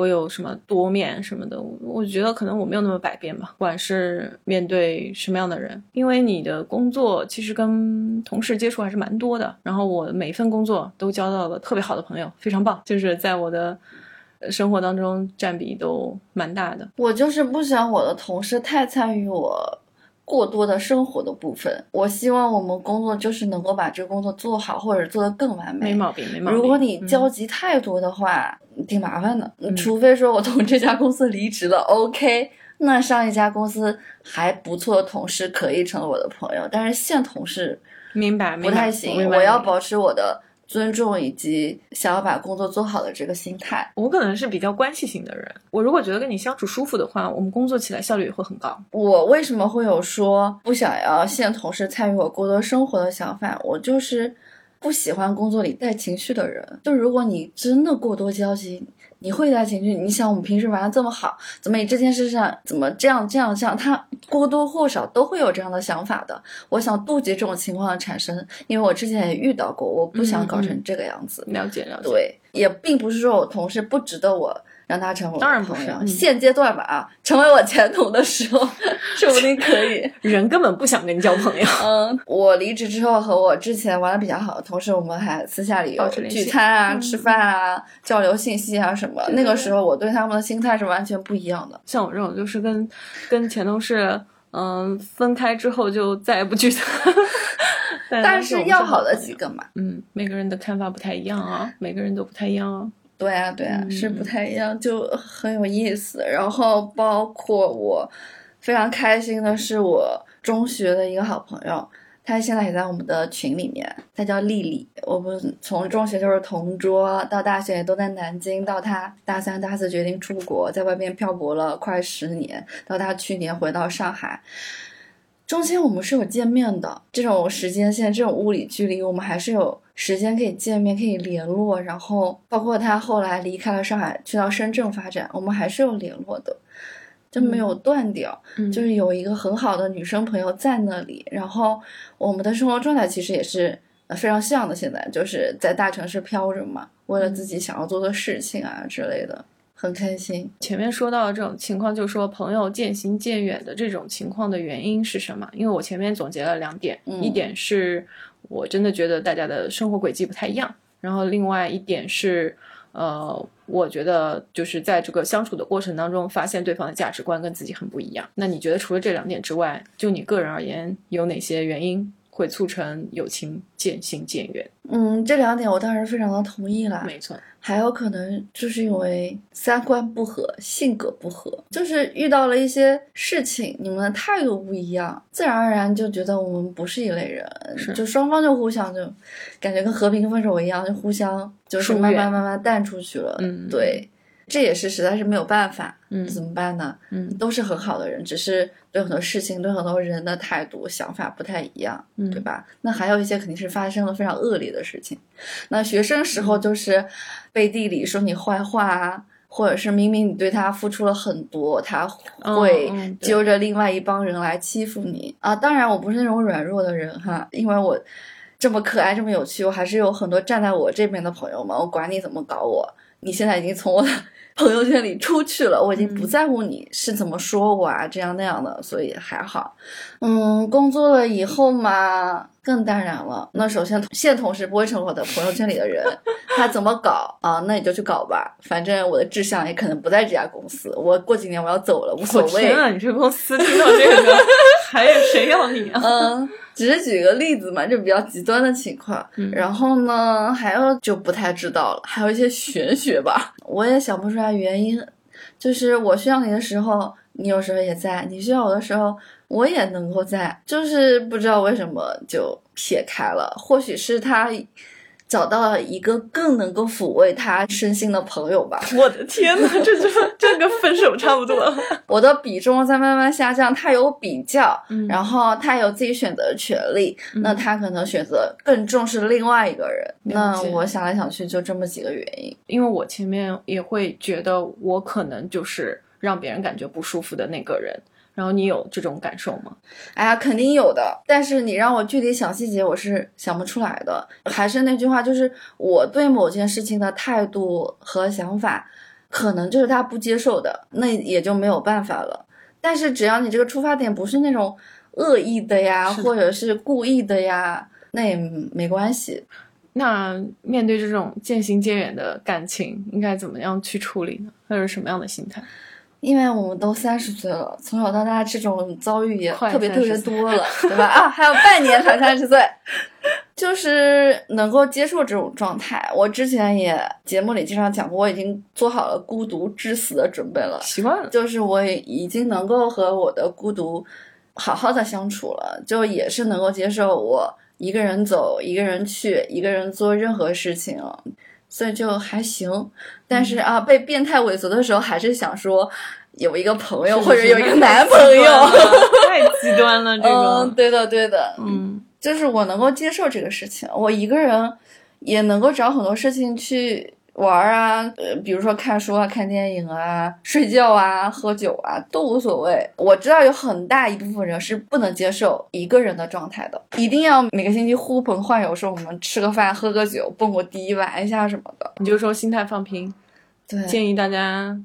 我有什么多面什么的，我觉得可能我没有那么百变吧，不管是面对什么样的人，因为你的工作其实跟同事接触还是蛮多的，然后我每一份工作都交到了特别好的朋友，非常棒，就是在我的生活当中占比都蛮大的。我就是不想我的同事太参与我过多的生活的部分。我希望我们工作就是能够把这个工作做好，或者做得更完美。没毛病，没毛病。如果你嗯交集太多的话，挺麻烦的。嗯除非说我从这家公司离职了，OK，那上一家公司还不错的同事可以成为我的朋友，但是现同事明白，不明白太行。我要保持我的尊重以及想要把工作做好的这个心态。我可能是比较关系型的人，我如果觉得跟你相处舒服的话，我们工作起来效率也会很高。我为什么会有说不想要现同事参与我过多生活的想法？我就是不喜欢工作里带情绪的人。就如果你真的过多交集，你会带情绪。你想，我们平时玩的这么好，怎么你这件事上怎么这样这样这样？他或多或少都会有这样的想法的。我想杜绝这种情况的产生，因为我之前也遇到过，我不想搞成这个样子。了解了解，对，也并不是说我同事不值得我让他成为我的当然不朋友。是嗯现阶段吧啊，成为我前同的时候，说不定可以。人根本不想跟你交朋友。嗯，我离职之后和我之前玩的比较好的同事，我们还私下里有聚餐啊、嗯吃饭啊、交流信息啊什么。那个时候我对他们的心态是完全不一样的。像我这种就是跟跟前同事嗯分开之后就再也不聚餐，但 但是要好的几个嘛，嗯，每个人的看法不太一样啊，每个人都不太一样啊。对啊，对啊，嗯是不太一样，就很有意思。然后包括我非常开心的是，我中学的一个好朋友，她现在也在我们的群里面，她叫丽丽。我们从中学就是同桌，到大学也都在南京，到她大三、大四决定出国，在外面漂泊了快十年，到她去年回到上海。中间我们是有见面的，这种时间线、这种物理距离，我们还是有时间可以见面、可以联络。然后包括他后来离开了上海，去到深圳发展，我们还是有联络的，就没有断掉。嗯就是有一个很好的女生朋友在那里，然后我们的生活状态其实也是呃非常像的。现在就是在大城市飘着嘛，为了自己想要做的事情啊之类的，很开心。前面说到的这种情况，就是说朋友渐行渐远的这种情况的原因是什么？因为我前面总结了两点，嗯一点是我真的觉得大家的生活轨迹不太一样，然后另外一点是，呃，我觉得就是在这个相处的过程当中，发现对方的价值观跟自己很不一样。那你觉得除了这两点之外，就你个人而言，有哪些原因会促成友情渐行渐远？嗯，这两点我当然非常的同意啦。没错，还有可能就是因为三观不合、性格不合，就是遇到了一些事情，你们的态度不一样，自然而然就觉得我们不是一类人，是就双方就互相就感觉跟和平分手一样，就互相就是慢慢慢慢淡出去了。嗯对，这也是实在是没有办法，嗯怎么办呢？嗯都是很好的人，只是对很多事情、对很多人的态度、想法不太一样，嗯对吧？那还有一些肯定是发生了非常恶劣的事情。那学生时候就是背地里说你坏话啊，或者是明明你对他付出了很多，他会揪着另外一帮人来欺负你啊。当然，我不是那种软弱的人哈，因为我这么可爱、这么有趣，我还是有很多站在我这边的朋友们。我管你怎么搞我，你现在已经从我的朋友圈里出去了，我已经不在乎你是怎么说我啊，这样那样的，所以还好。嗯，工作了以后嘛，更淡然了。那首先，现同事不会成为我的朋友圈里的人，他怎么搞啊？那你就去搞吧，反正我的志向也可能不在这家公司。我过几年我要走了，无所谓我天。啊！你这公司听到这个，还有谁要你啊？嗯，只是举个例子嘛，就比较极端的情况。嗯然后呢，还有就不太知道了，还有一些玄学吧，我也想不出来原因。就是我需要你的时候，你有时候也在；你需要我的时候，我也能够在。就是不知道为什么就撇开了，或许是他找到了一个更能够抚慰他身心的朋友吧。我的天呐，这就 这跟分手差不多。我的比重在慢慢下降，他有比较，嗯然后他有自己选择的权利，那他可能选择更重视另外一个人。那我想来想去，就这么几个原因。因为我前面也会觉得我可能就是让别人感觉不舒服的那个人，然后你有这种感受吗？哎呀，肯定有的，但是你让我具体想细节，我是想不出来的。还是那句话，就是我对某件事情的态度和想法，可能就是他不接受的，那也就没有办法了。但是只要你这个出发点不是那种恶意的呀，的或者是故意的呀，那也没关系。那面对这种渐行渐远的感情，应该怎么样去处理呢？或者什么样的心态？因为我们都三十岁了，从小到大这种遭遇也特别特别多了，对吧？啊，还有半年才三十岁，就是能够接受这种状态。我之前也节目里经常讲过，我已经做好了孤独致死的准备了。习惯了，就是我也已经能够和我的孤独好好的相处了，就也是能够接受我一个人走，一个人去，一个人做任何事情了，所以就还行。但是啊，被变态尾随的时候，还是想说有一个朋友或者有一个 男朋友。太极端了，这嗯，对的，对的，嗯就是我能够接受这个事情，我一个人也能够找很多事情去玩啊，呃，比如说看书啊、看电影啊、睡觉啊、喝酒啊，都无所谓。我知道有很大一部分人是不能接受一个人的状态的，一定要每个星期呼朋唤友，说我们吃个饭、喝个酒、蹦个迪、玩一下什么的。你就说心态放平，对，建议大家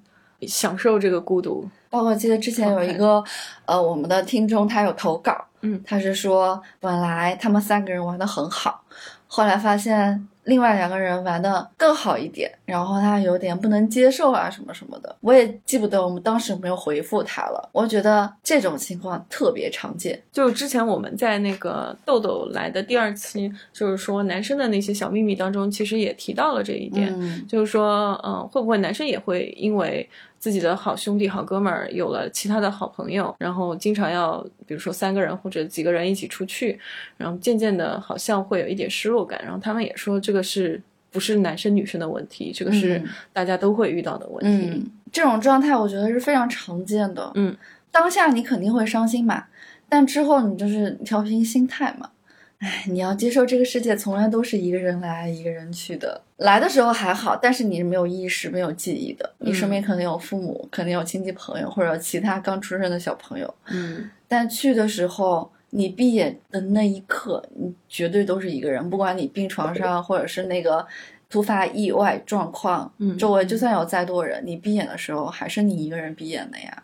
享受这个孤独。包括记得之前有一个，呃，我们的听众他有投稿，嗯他是说本来他们三个人玩的很好，后来发现另外两个人玩的更好一点，然后他有点不能接受啊什么什么的，我也记不得我们当时有没有回复他了。我觉得这种情况特别常见，就是之前我们在那个豆豆来的第二期，就是说男生的那些小秘密当中，其实也提到了这一点，嗯就是说，嗯、会不会男生也会因为自己的好兄弟、好哥们儿有了其他的好朋友，然后经常要，比如说三个人或者几个人一起出去，然后渐渐的好像会有一点失落感，然后他们也说这个是不是男生女生的问题，这个是嗯大家都会遇到的问题。嗯，这种状态我觉得是非常常见的。嗯，当下你肯定会伤心嘛，但之后你就是调平心态嘛。哎，你要接受这个世界从来都是一个人来一个人去的。来的时候还好，但是你是没有意识、没有记忆的。你身边可能有父母，可能有亲戚朋友，或者其他刚出生的小朋友。嗯但去的时候，你闭眼的那一刻，你绝对都是一个人，不管你病床上，或者是那个突发意外状况，嗯周围就算有再多人，你闭眼的时候还是你一个人闭眼的呀。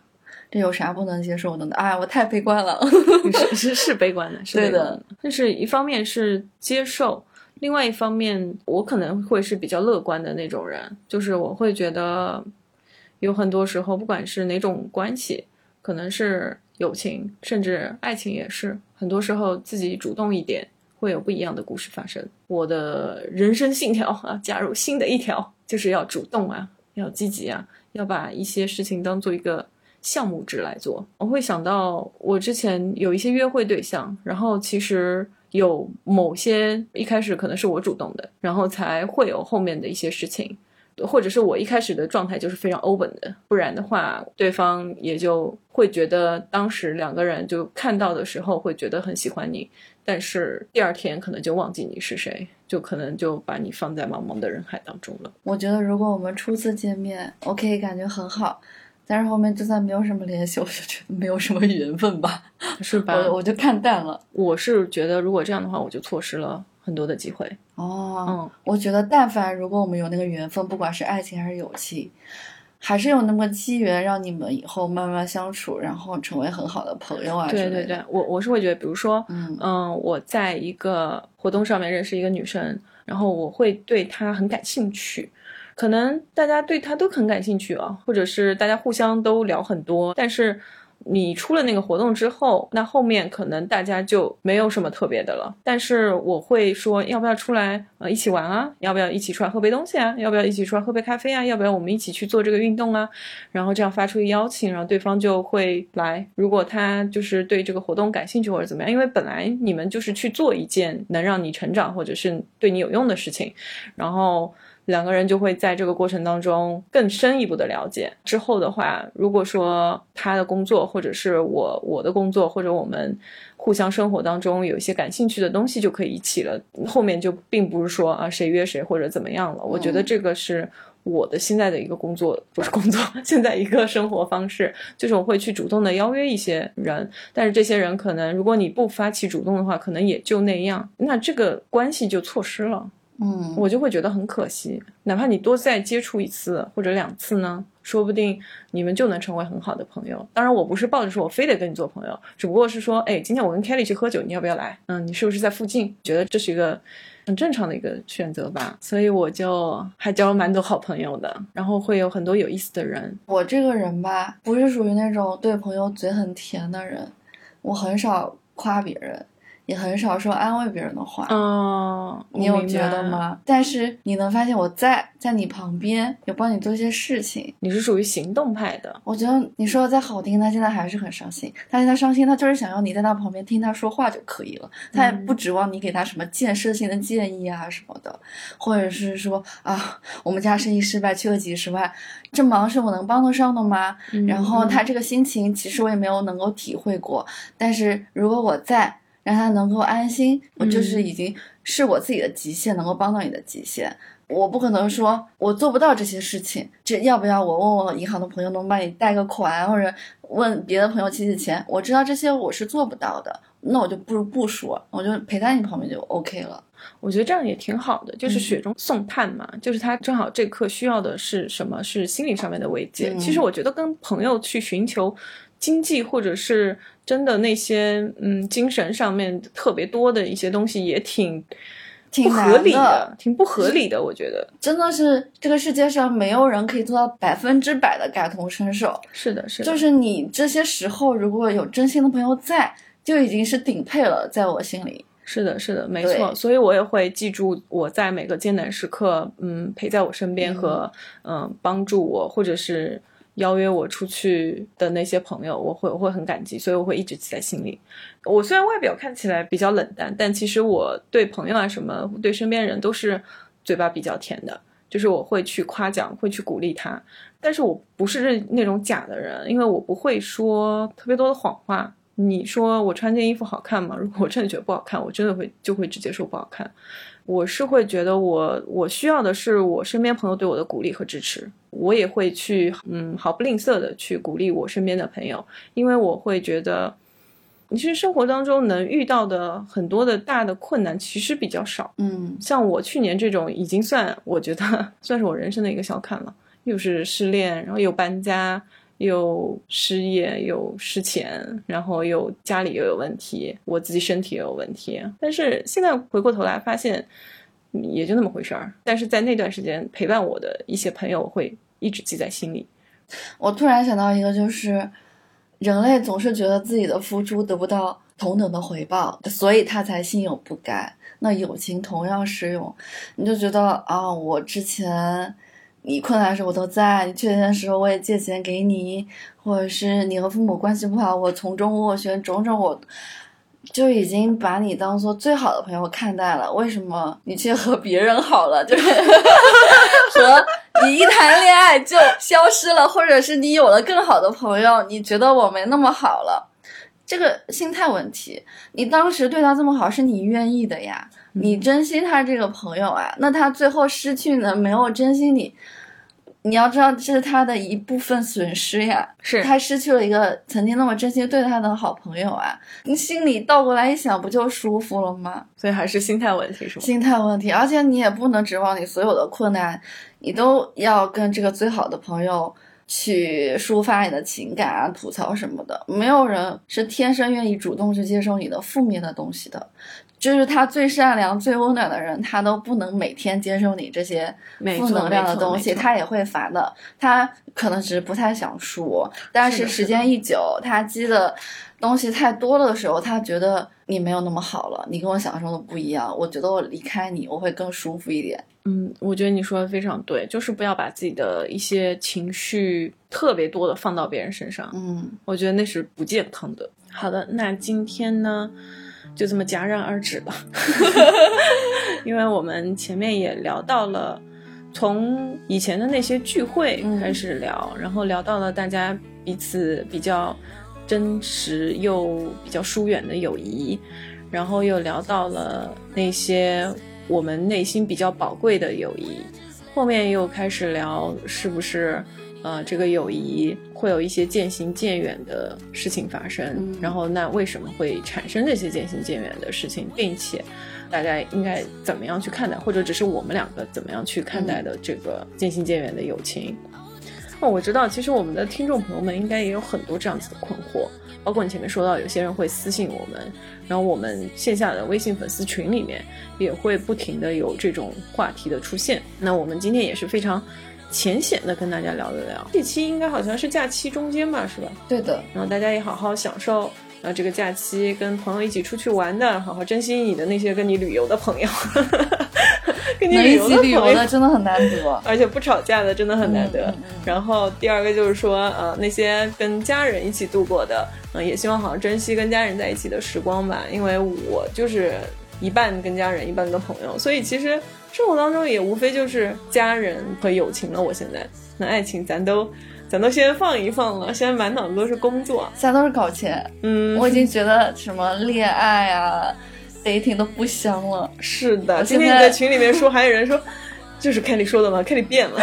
这有啥不能接受的呢？哎，我太悲观了。是是是悲观的，是对的悲观的。但是一方面是接受，另外一方面我可能会是比较乐观的那种人，就是我会觉得有很多时候，不管是哪种关系，可能是友情，甚至爱情也是，很多时候自己主动一点，会有不一样的故事发生。我的人生信条啊，加入新的一条，就是要主动啊，要积极啊，要把一些事情当做一个项目制来做。我会想到我之前有一些约会对象，然后其实有某些一开始可能是我主动的，然后才会有后面的一些事情。或者是我一开始的状态就是非常 open 的，不然的话，对方也就会觉得当时两个人就看到的时候会觉得很喜欢你，但是第二天可能就忘记你是谁，就可能就把你放在茫茫的人海当中了。我觉得如果我们初次见面我可以感觉很好，但是后面就算没有什么联系，我就觉得没有什么缘分吧，是吧？我我就看淡了。我是觉得，如果这样的话，我就错失了很多的机会。哦，嗯，我觉得，但凡如果我们有那个缘分，不管是爱情还是友情，还是有那么个机缘，让你们以后慢慢相处，然后成为很好的朋友啊。对对对，我我是会觉得，比如说，嗯嗯，我在一个活动上面认识一个女生，然后我会对她很感兴趣。可能大家对他都很感兴趣啊，或者是大家互相都聊很多，但是你出了那个活动之后，那后面可能大家就没有什么特别的了。但是我会说，要不要出来呃一起玩啊？要不要一起出来喝杯东西啊？要不要一起出来喝杯咖啡啊？要不要我们一起去做这个运动啊？然后这样发出邀请，然后对方就会来。如果他就是对这个活动感兴趣或者怎么样，因为本来你们就是去做一件能让你成长或者是对你有用的事情，然后。两个人就会在这个过程当中更深一步的了解。之后的话，如果说他的工作，或者是我我的工作，或者我们互相生活当中有一些感兴趣的东西，就可以一起了。后面就并不是说啊谁约谁或者怎么样了。我觉得这个是我的现在的一个工作，不是工作，现在一个生活方式，就是我会去主动的邀约一些人，但是这些人可能如果你不发起主动的话，可能也就那样，那这个关系就错失了。嗯，我就会觉得很可惜。哪怕你多再接触一次或者两次呢，说不定你们就能成为很好的朋友。当然，我不是抱着说我非得跟你做朋友，只不过是说，哎，今天我跟 Kelly 去喝酒，你要不要来？嗯，你是不是在附近？觉得这是一个很正常的一个选择吧。所以我就还交了蛮多好朋友的，然后会有很多有意思的人。我这个人吧，不是属于那种对朋友嘴很甜的人，我很少夸别人。也很少说安慰别人的话，嗯，你有觉得吗？但是你能发现我在在你旁边，有帮你做一些事情。你是属于行动派的。我觉得你说的再好听，他现在还是很伤心。他现在伤心，他就是想要你在他旁边听他说话就可以了，他也不指望你给他什么建设性的建议啊什么的，或者是说啊，我们家生意失败，缺了几十万，这忙是我能帮得上的吗？然后他这个心情，其实我也没有能够体会过。但是如果我在。让他能够安心，我就是已经是我自己的极限，能够帮到你的极限。我不可能说我做不到这些事情，这要不要我问问银行的朋友能帮你贷个款，或者问别的朋友借借钱？我知道这些我是做不到的，那我就不如不说，我就陪在你旁边就 OK 了。我觉得这样也挺好的，就是雪中送炭嘛，就是他正好这刻需要的是什么？是心理上面的慰藉。其实我觉得跟朋友去寻求。经济或者是真的那些嗯精神上面特别多的一些东西也挺挺不合理的，挺不合理的。我觉得真的是这个世界上没有人可以做到百分之百的感同身受。是的，是的，就是你这些时候如果有真心的朋友在，就已经是顶配了，在我心里。是的，是的，没错。所以我也会记住我在每个艰难时刻，嗯，陪在我身边和嗯帮助我，或者是。邀约我出去的那些朋友，我会我会很感激，所以我会一直记在心里。我虽然外表看起来比较冷淡，但其实我对朋友啊什么，对身边人都是嘴巴比较甜的，就是我会去夸奖，会去鼓励他。但是我不是那种假的人，因为我不会说特别多的谎话。你说我穿件衣服好看吗？如果我真的觉得不好看，我真的会就会直接说不好看。我是会觉得我我需要的是我身边朋友对我的鼓励和支持，我也会去嗯毫不吝啬的去鼓励我身边的朋友，因为我会觉得，你其实生活当中能遇到的很多的大的困难其实比较少，嗯，像我去年这种已经算我觉得 算是我人生的一个小坎了，又是失恋，然后又搬家。又失业，又失钱，然后又家里又有问题，我自己身体也有问题。但是现在回过头来发现，也就那么回事儿。但是在那段时间陪伴我的一些朋友，会一直记在心里。我突然想到一个，就是人类总是觉得自己的付出得不到同等的回报，所以他才心有不甘。那友情同样适用，你就觉得啊，我之前。你困难的时候我都在，你缺钱的时候我也借钱给你，或者是你和父母关系不好，我从中斡旋，种种我就已经把你当做最好的朋友看待了。为什么你却和别人好了？就是 和你一谈恋爱就消失了，或者是你有了更好的朋友，你觉得我没那么好了？这个心态问题，你当时对他这么好，是你愿意的呀。你珍惜他这个朋友啊，那他最后失去呢？没有珍惜你，你要知道这是他的一部分损失呀。是他失去了一个曾经那么真心对他的好朋友啊，你心里倒过来一想，不就舒服了吗？所以还是心态问题，是吗？心态问题，而且你也不能指望你所有的困难，你都要跟这个最好的朋友去抒发你的情感啊、吐槽什么的。没有人是天生愿意主动去接受你的负面的东西的。就是他最善良、最温暖的人，他都不能每天接受你这些负能量的东西，他也会烦的。他可能只是不太想说，但是时间一久，他积的东西太多了的时候，他觉得你没有那么好了，你跟我想象中的不一样。我觉得我离开你，我会更舒服一点。嗯，我觉得你说的非常对，就是不要把自己的一些情绪特别多的放到别人身上。嗯，我觉得那是不健康的。好的，那今天呢？就这么戛然而止了，因为我们前面也聊到了，从以前的那些聚会开始聊，然后聊到了大家彼此比较真实又比较疏远的友谊，然后又聊到了那些我们内心比较宝贵的友谊，后面又开始聊是不是呃，这个友谊会有一些渐行渐远的事情发生。嗯然后，那为什么会产生这些渐行渐远的事情，并且大家应该怎么样去看待，或者只是我们两个怎么样去看待的这个渐行渐远的友情？哦，我知道，其实我们的听众朋友们应该也有很多这样子的困惑，包括你前面说到，有些人会私信我们，然后我们线下的微信粉丝群里面也会不停的有这种话题的出现。那我们今天也是非常浅显的跟大家聊一聊，这期应该好像是假期中间吧，是吧？对的，然后大家也好好享受。呃，这个假期跟朋友一起出去玩的，好好珍惜你的那些跟你旅游的朋友，跟你旅游的一起旅游朋友的真的很难得。而且不吵架的真的很难得。嗯嗯嗯然后第二个就是说，呃，那些跟家人一起度过的，嗯、也希望好好珍惜跟家人在一起的时光吧。因为我就是一半跟家人，一半跟朋友，所以其实生活当中也无非就是家人和友情了。我现在那爱情咱都咱都先放一放了，现在满脑子都是工作。现在都是搞钱，嗯，我已经觉得什么恋爱啊、dating 都不香了。是的。今天你在群里面说，还有人说。就是 Kelly 说的嘛，Kelly 变了。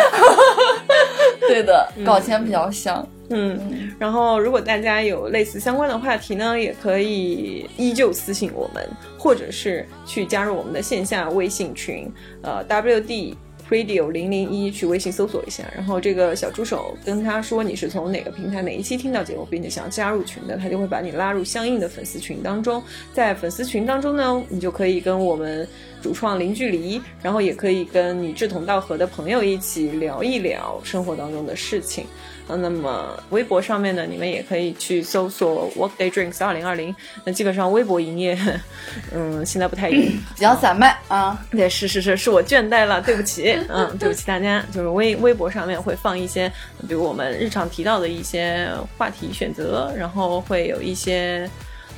对的，搞钱比较香。嗯，然后如果大家有类似相关的话题呢，也可以依旧私信我们，或者是去加入我们的线下微信群，呃，WD Radio 零零一，去微信搜索一下，然后这个小助手跟他说你是从哪个平台哪一期听到节目，并且想要加入群的，他就会把你拉入相应的粉丝群当中。在粉丝群当中呢，你就可以跟我们主创零距离，然后也可以跟你志同道合的朋友一起聊一聊生活当中的事情。啊，那么微博上面呢，你们也可以去搜索 Workday Drinks 二零二零。那基本上微博营业，嗯，现在不太营。比较散漫啊，对，是是是，是我倦怠了，对不起，嗯，对不起大家。就是微微博上面会放一些，比如我们日常提到的一些话题选择，然后会有一些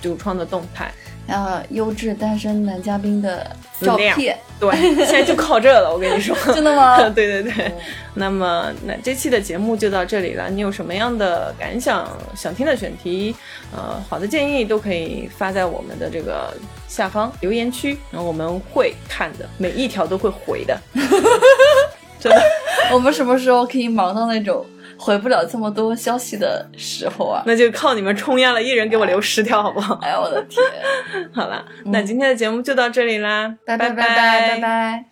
主创的动态。还有优质单身男嘉宾的照片。对，现在就靠这了，我跟你说。真的吗？对对对。那么，那这期的节目就到这里了。你有什么样的感想、想听的选题，呃，好的建议都可以发在我们的这个下方留言区，然后我们会看的，每一条都会回的。真的。我们什么时候可以忙到那种回不了这么多消息的时候啊？那就靠你们冲压了，一人给我留十条，好不好？哎呀，我的天！好了，那今天的节目就到这里啦，拜拜拜拜拜拜拜。